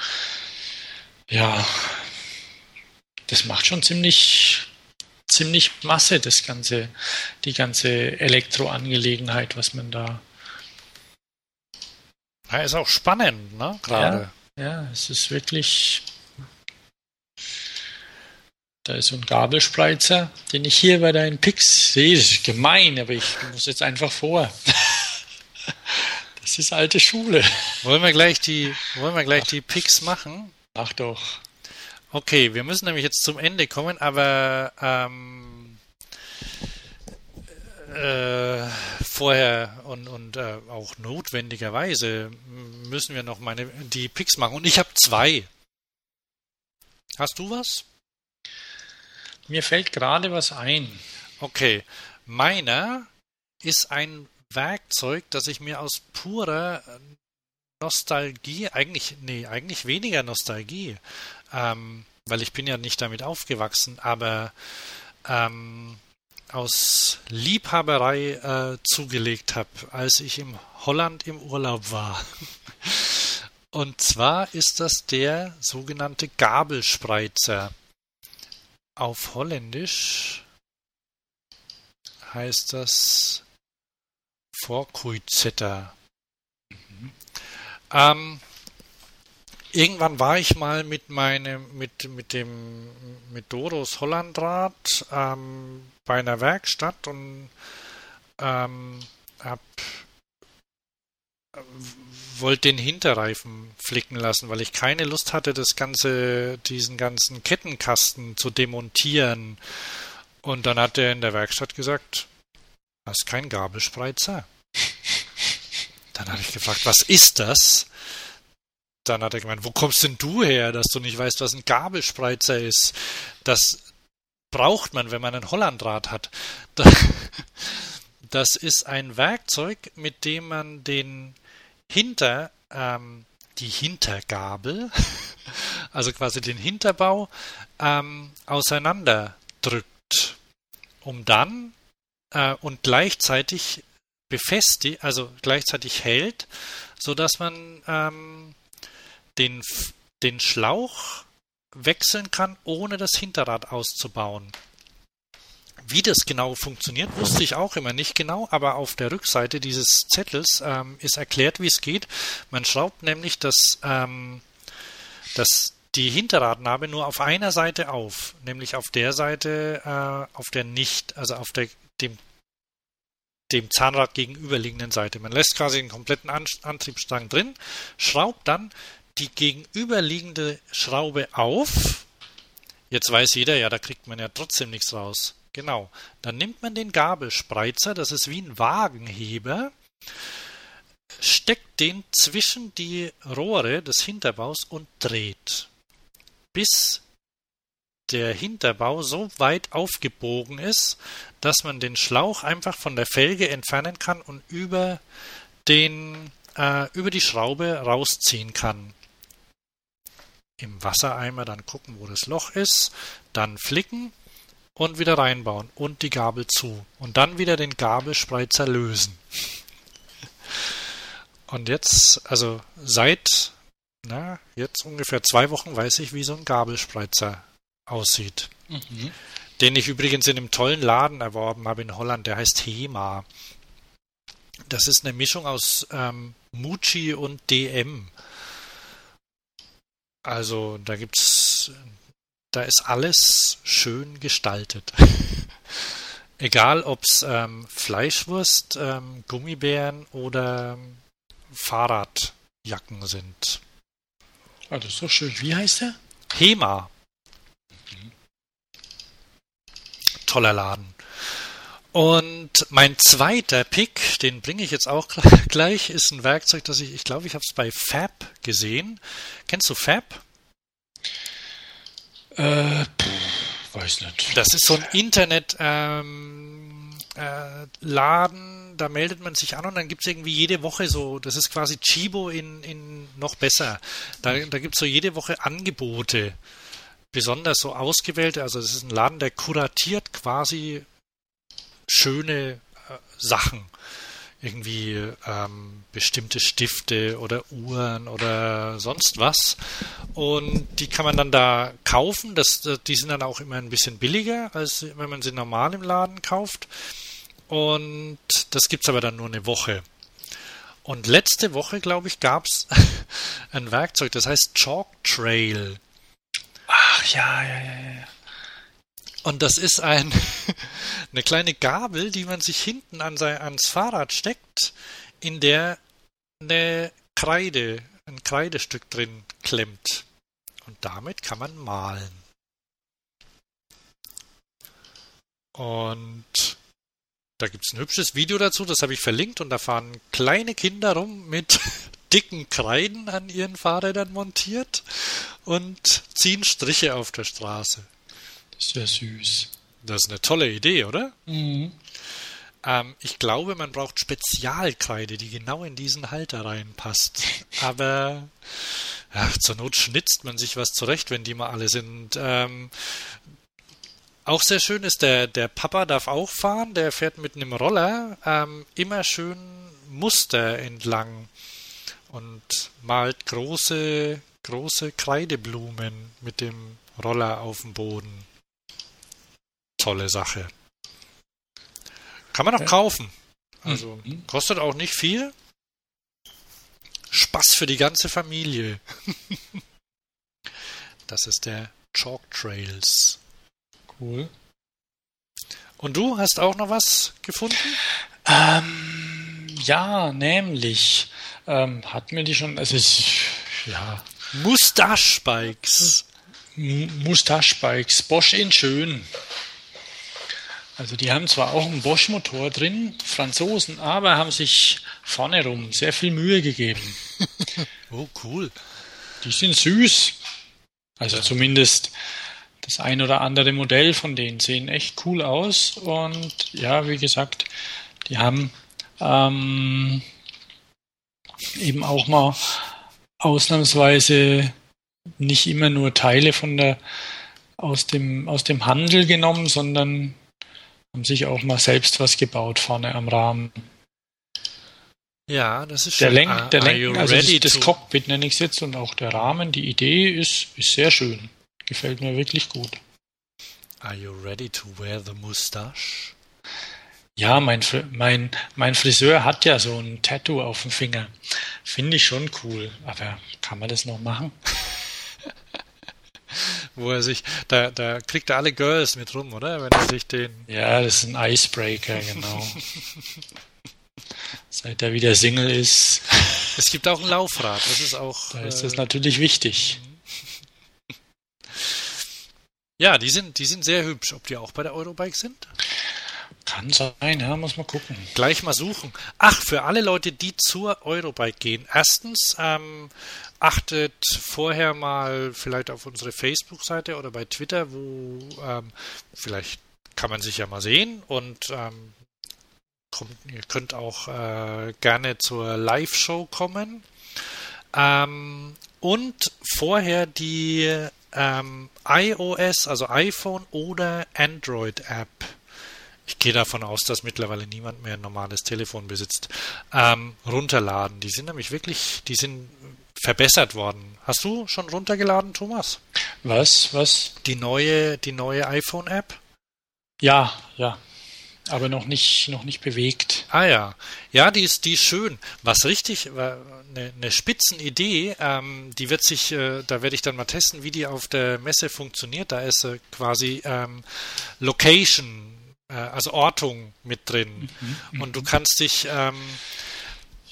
ja, das macht schon ziemlich, ziemlich Masse, das ganze, die ganze Elektroangelegenheit, was man da. Ja, ist auch spannend, ne? Gerade. Ja, ja, es ist wirklich. Da ist so ein Gabelspreizer, den ich hier bei deinen Picks sehe. Das ist gemein, aber ich muss jetzt einfach vor. Das ist alte Schule. Wollen wir gleich die, wollen wir gleich die Picks machen? Ach doch. Okay, wir müssen nämlich jetzt zum Ende kommen, aber ähm, äh, vorher und, und äh, auch notwendigerweise müssen wir noch meine die Picks machen. Und ich habe zwei. Hast du was? Mir fällt gerade was ein. Okay, meiner ist ein Werkzeug, das ich mir aus purer Nostalgie, eigentlich, nee, eigentlich weniger Nostalgie, ähm, weil ich bin ja nicht damit aufgewachsen, aber ähm, aus Liebhaberei äh, zugelegt habe, als ich in Holland im Urlaub war. (laughs) Und zwar ist das der sogenannte Gabelspreizer. Auf Holländisch heißt das Vorkuizetter. Mhm. Ähm, irgendwann war ich mal mit meinem, mit, mit dem, mit Doros Hollandrad ähm, bei einer Werkstatt und ähm, hab wollte den Hinterreifen flicken lassen, weil ich keine Lust hatte, das ganze, diesen ganzen Kettenkasten zu demontieren. Und dann hat er in der Werkstatt gesagt, hast kein Gabelspreizer. (laughs) Dann habe ich gefragt, was ist das? Dann hat er gemeint, wo kommst denn du her, dass du nicht weißt, was ein Gabelspreizer ist? Das braucht man, wenn man ein Hollandrad hat. (laughs) Das ist ein Werkzeug, mit dem man den Hinter, ähm, die Hintergabel, (laughs) also quasi den Hinterbau, ähm, auseinanderdrückt, um dann äh, und gleichzeitig befestigt, also gleichzeitig hält, so dass man ähm, den, den Schlauch wechseln kann, ohne das Hinterrad auszubauen. Wie das genau funktioniert, wusste ich auch immer nicht genau, aber auf der Rückseite dieses Zettels ähm, ist erklärt, wie es geht. Man schraubt nämlich das, ähm, das, die Hinterradnabe nur auf einer Seite auf, nämlich auf der Seite, äh, auf der nicht, also auf der, dem dem Zahnrad gegenüberliegenden Seite. Man lässt quasi den kompletten An Antriebsstrang drin, schraubt dann die gegenüberliegende Schraube auf. Jetzt weiß jeder, ja, da kriegt man ja trotzdem nichts raus. Genau. Dann nimmt man den Gabelspreizer, das ist wie ein Wagenheber, steckt den zwischen die Rohre des Hinterbaus und dreht, bis der Hinterbau so weit aufgebogen ist, dass man den Schlauch einfach von der Felge entfernen kann und über den äh, über die Schraube rausziehen kann. Im Wassereimer dann gucken, wo das Loch ist, dann flicken und wieder reinbauen und die Gabel zu und dann wieder den Gabelspreizer lösen. Und jetzt, also seit na, jetzt ungefähr zwei Wochen weiß ich, wie so ein Gabelspreizer aussieht. Mhm. Den ich übrigens in einem tollen Laden erworben habe in Holland, der heißt Hema. Das ist eine Mischung aus ähm, Mucci und DM. Also da gibt's, da ist alles schön gestaltet. (laughs) Egal ob's ähm, Fleischwurst, ähm, Gummibären oder Fahrradjacken sind. Ah, das ist doch schön. Wie heißt der? Hema. Toller Laden. Und mein zweiter Pick, den bringe ich jetzt auch (laughs) gleich, ist ein Werkzeug, das ich, ich glaube, ich habe es bei Fab gesehen. Kennst du Fab? Äh, pff, weiß nicht. Das ist so ein Internet ähm, äh, da meldet man sich an und dann gibt es irgendwie jede Woche so, das ist quasi Chibo in, in noch besser. Da, da gibt es so jede Woche Angebote, besonders so ausgewählte, also es ist ein Laden, der kuratiert quasi schöne äh, Sachen. Irgendwie ähm, bestimmte Stifte oder Uhren oder sonst was. Und die kann man dann da kaufen. Das, die sind dann auch immer ein bisschen billiger, als wenn man sie normal im Laden kauft. Und das gibt es aber dann nur eine Woche. Und letzte Woche, glaube ich, gab es (laughs) ein Werkzeug, das heißt Chalk Trail. Ach ja, ja, ja, ja. Und das ist ein, (laughs) eine kleine Gabel, die man sich hinten an sein, ans Fahrrad steckt, in der eine Kreide, ein Kreidestück drin klemmt. Und damit kann man malen. Und da gibt es ein hübsches Video dazu, das habe ich verlinkt und da fahren kleine Kinder rum mit (laughs) dicken Kreiden an ihren Fahrrädern montiert und ziehen Striche auf der Straße. Das ist ja süß. Das ist eine tolle Idee, oder? Mhm. Ähm, ich glaube, man braucht Spezialkreide, die genau in diesen Halter reinpasst. (laughs) Aber ach, zur Not schnitzt man sich was zurecht, wenn die mal alle sind. Ähm, auch sehr schön ist, der, der Papa darf auch fahren, der fährt mit einem Roller ähm, immer schön Muster entlang und malt große, große Kreideblumen mit dem Roller auf dem Boden. Tolle Sache. Kann man auch kaufen. Also mhm. kostet auch nicht viel. Spaß für die ganze Familie. (laughs) das ist der Chalk Trails. Cool. Und du hast auch noch was gefunden? Ähm, ja, nämlich ähm, hatten wir die schon, also ich, ja. Mustache Bikes. Mustache Bikes, Bosch in schön. Also die haben zwar auch einen Bosch-Motor drin, Franzosen, aber haben sich vorne rum sehr viel Mühe gegeben. (laughs) oh, cool. Die sind süß. Also ja. zumindest das ein oder andere Modell von denen sehen echt cool aus. Und ja, wie gesagt, die haben ähm, eben auch mal ausnahmsweise nicht immer nur Teile von der aus dem aus dem Handel genommen, sondern haben sich auch mal selbst was gebaut vorne am Rahmen. Ja, das ist der Lenk, der Lenk, also das, das Cockpit nenne ich es jetzt und auch der Rahmen, die Idee ist, ist sehr schön. Gefällt mir wirklich gut. Are you ready to wear the mustache? Ja, mein, mein, mein Friseur hat ja so ein Tattoo auf dem Finger. Finde ich schon cool. Aber kann man das noch machen? Wo er sich, da, da kriegt er alle Girls mit rum, oder? Wenn er sich den. Ja, das ist ein Icebreaker, genau. (laughs) Seit er wieder Single ist. Es gibt auch ein Laufrad, das ist auch. Da ist das äh, natürlich wichtig. (laughs) Ja, die sind, die sind sehr hübsch. Ob die auch bei der Eurobike sind? Kann sein, ja, muss man gucken. Gleich mal suchen. Ach, für alle Leute, die zur Eurobike gehen. Erstens, ähm, achtet vorher mal vielleicht auf unsere Facebook-Seite oder bei Twitter, wo ähm, vielleicht kann man sich ja mal sehen und ähm, kommt, ihr könnt auch äh, gerne zur Live-Show kommen. Ähm, und vorher die ähm, iOS, also iPhone oder Android-App. Ich gehe davon aus, dass mittlerweile niemand mehr ein normales Telefon besitzt. Ähm, runterladen. Die sind nämlich wirklich, die sind verbessert worden. Hast du schon runtergeladen, Thomas? Was? Was? Die neue, die neue iPhone-App? Ja, ja. Aber noch nicht, noch nicht bewegt. Ah ja. Ja, die ist, die ist schön. Was richtig, eine, eine Spitzenidee, ähm, die wird sich, äh, da werde ich dann mal testen, wie die auf der Messe funktioniert. Da ist äh, quasi ähm, Location, äh, also Ortung mit drin. Mhm, Und du kannst dich ähm,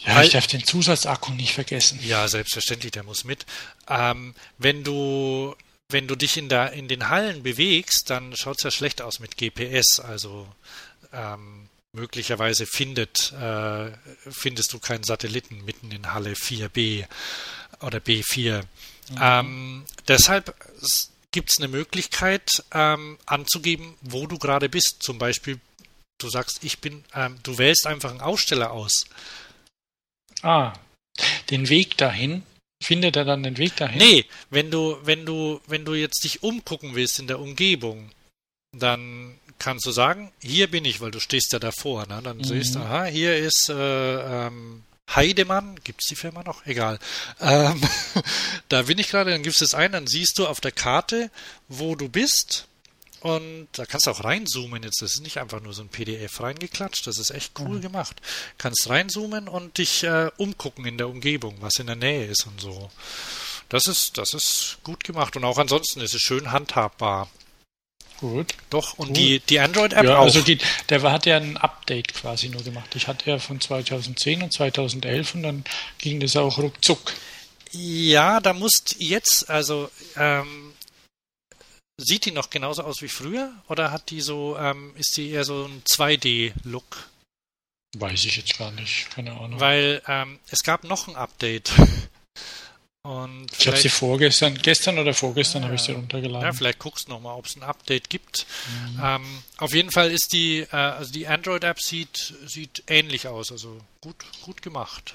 ja, ich darf den Zusatzakku nicht vergessen. Ja, selbstverständlich, der muss mit. Ähm, wenn du wenn du dich in, der, in den Hallen bewegst, dann schaut es ja schlecht aus mit GPS. Also ähm, möglicherweise findet, äh, findest du keinen Satelliten mitten in Halle 4b oder B4. Mhm. Ähm, deshalb gibt es eine Möglichkeit ähm, anzugeben, wo du gerade bist. Zum Beispiel, du sagst, ich bin, ähm, du wählst einfach einen Aussteller aus. Ah, den Weg dahin. Findet er dann den Weg dahin? Nee, wenn du, wenn du, wenn du jetzt dich umgucken willst in der Umgebung, dann kannst du sagen, hier bin ich, weil du stehst ja davor. Ne? Dann mhm. siehst du, aha, hier ist äh, ähm, Heidemann, gibt es die Firma noch? Egal. Ähm, (laughs) da bin ich gerade, dann gibst du es ein, dann siehst du auf der Karte, wo du bist. Und da kannst du auch reinzoomen jetzt. Das ist nicht einfach nur so ein PDF reingeklatscht. Das ist echt cool mhm. gemacht. Kannst reinzoomen und dich äh, umgucken in der Umgebung, was in der Nähe ist und so. Das ist, das ist gut gemacht. Und auch ansonsten ist es schön handhabbar. Gut. Doch, und gut. die, die Android-App ja, auch. Also die, der hat ja ein Update quasi nur gemacht. Ich hatte ja von 2010 und 2011 und dann ging das auch ruckzuck. Ja, da musst jetzt, also ähm, sieht die noch genauso aus wie früher oder hat die so, ähm, ist die eher so ein 2D-Look? Weiß ich jetzt gar nicht, keine Ahnung. Weil ähm, es gab noch ein Update. (laughs) Und ich habe sie vorgestern, gestern oder vorgestern ja, habe ich sie runtergeladen. Ja, vielleicht guckst du nochmal, ob es ein Update gibt. Mhm. Ähm, auf jeden Fall ist die, äh, also die Android-App sieht, sieht ähnlich aus, also gut, gut gemacht.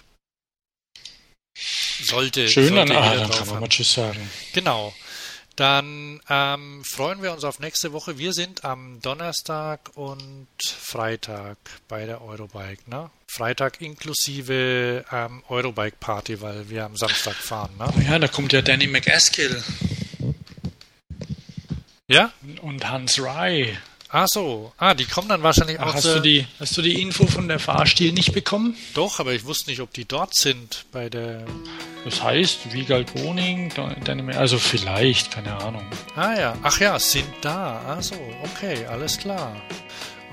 Sollte. Schön, sollte dann, ah, dann kann man mal Tschüss sagen. Genau. Dann ähm, freuen wir uns auf nächste Woche. Wir sind am Donnerstag und Freitag bei der Eurobike. Ne? Freitag inklusive ähm, Eurobike Party, weil wir am Samstag fahren. Ne? Ja, da kommt ja Danny McAskill. Ja? Und Hans Rye. Ach so, ah, die kommen dann wahrscheinlich Ach, auch. Hast, du die, hast du die Info von der Fahrstil nicht bekommen? Doch, aber ich wusste nicht, ob die dort sind bei der. Das heißt, Wiegald Boning, also vielleicht, keine Ahnung. Ah ja, ach ja, sind da. Ach so, okay, alles klar.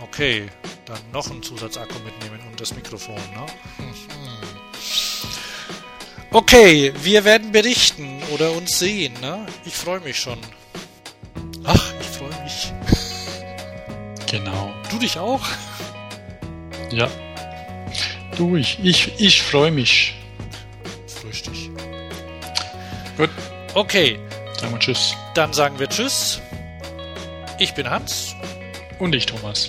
Okay, dann noch einen Zusatzakku mitnehmen und das Mikrofon, ne? Mhm. Okay, wir werden berichten oder uns sehen, ne? Ich freue mich schon. Ach, ich freue mich. Genau. Du dich auch? Ja. Du, ich, ich, ich freue mich. Frühst dich. Gut. Okay. Sagen wir Tschüss. Dann sagen wir Tschüss. Ich bin Hans. Und ich, Thomas.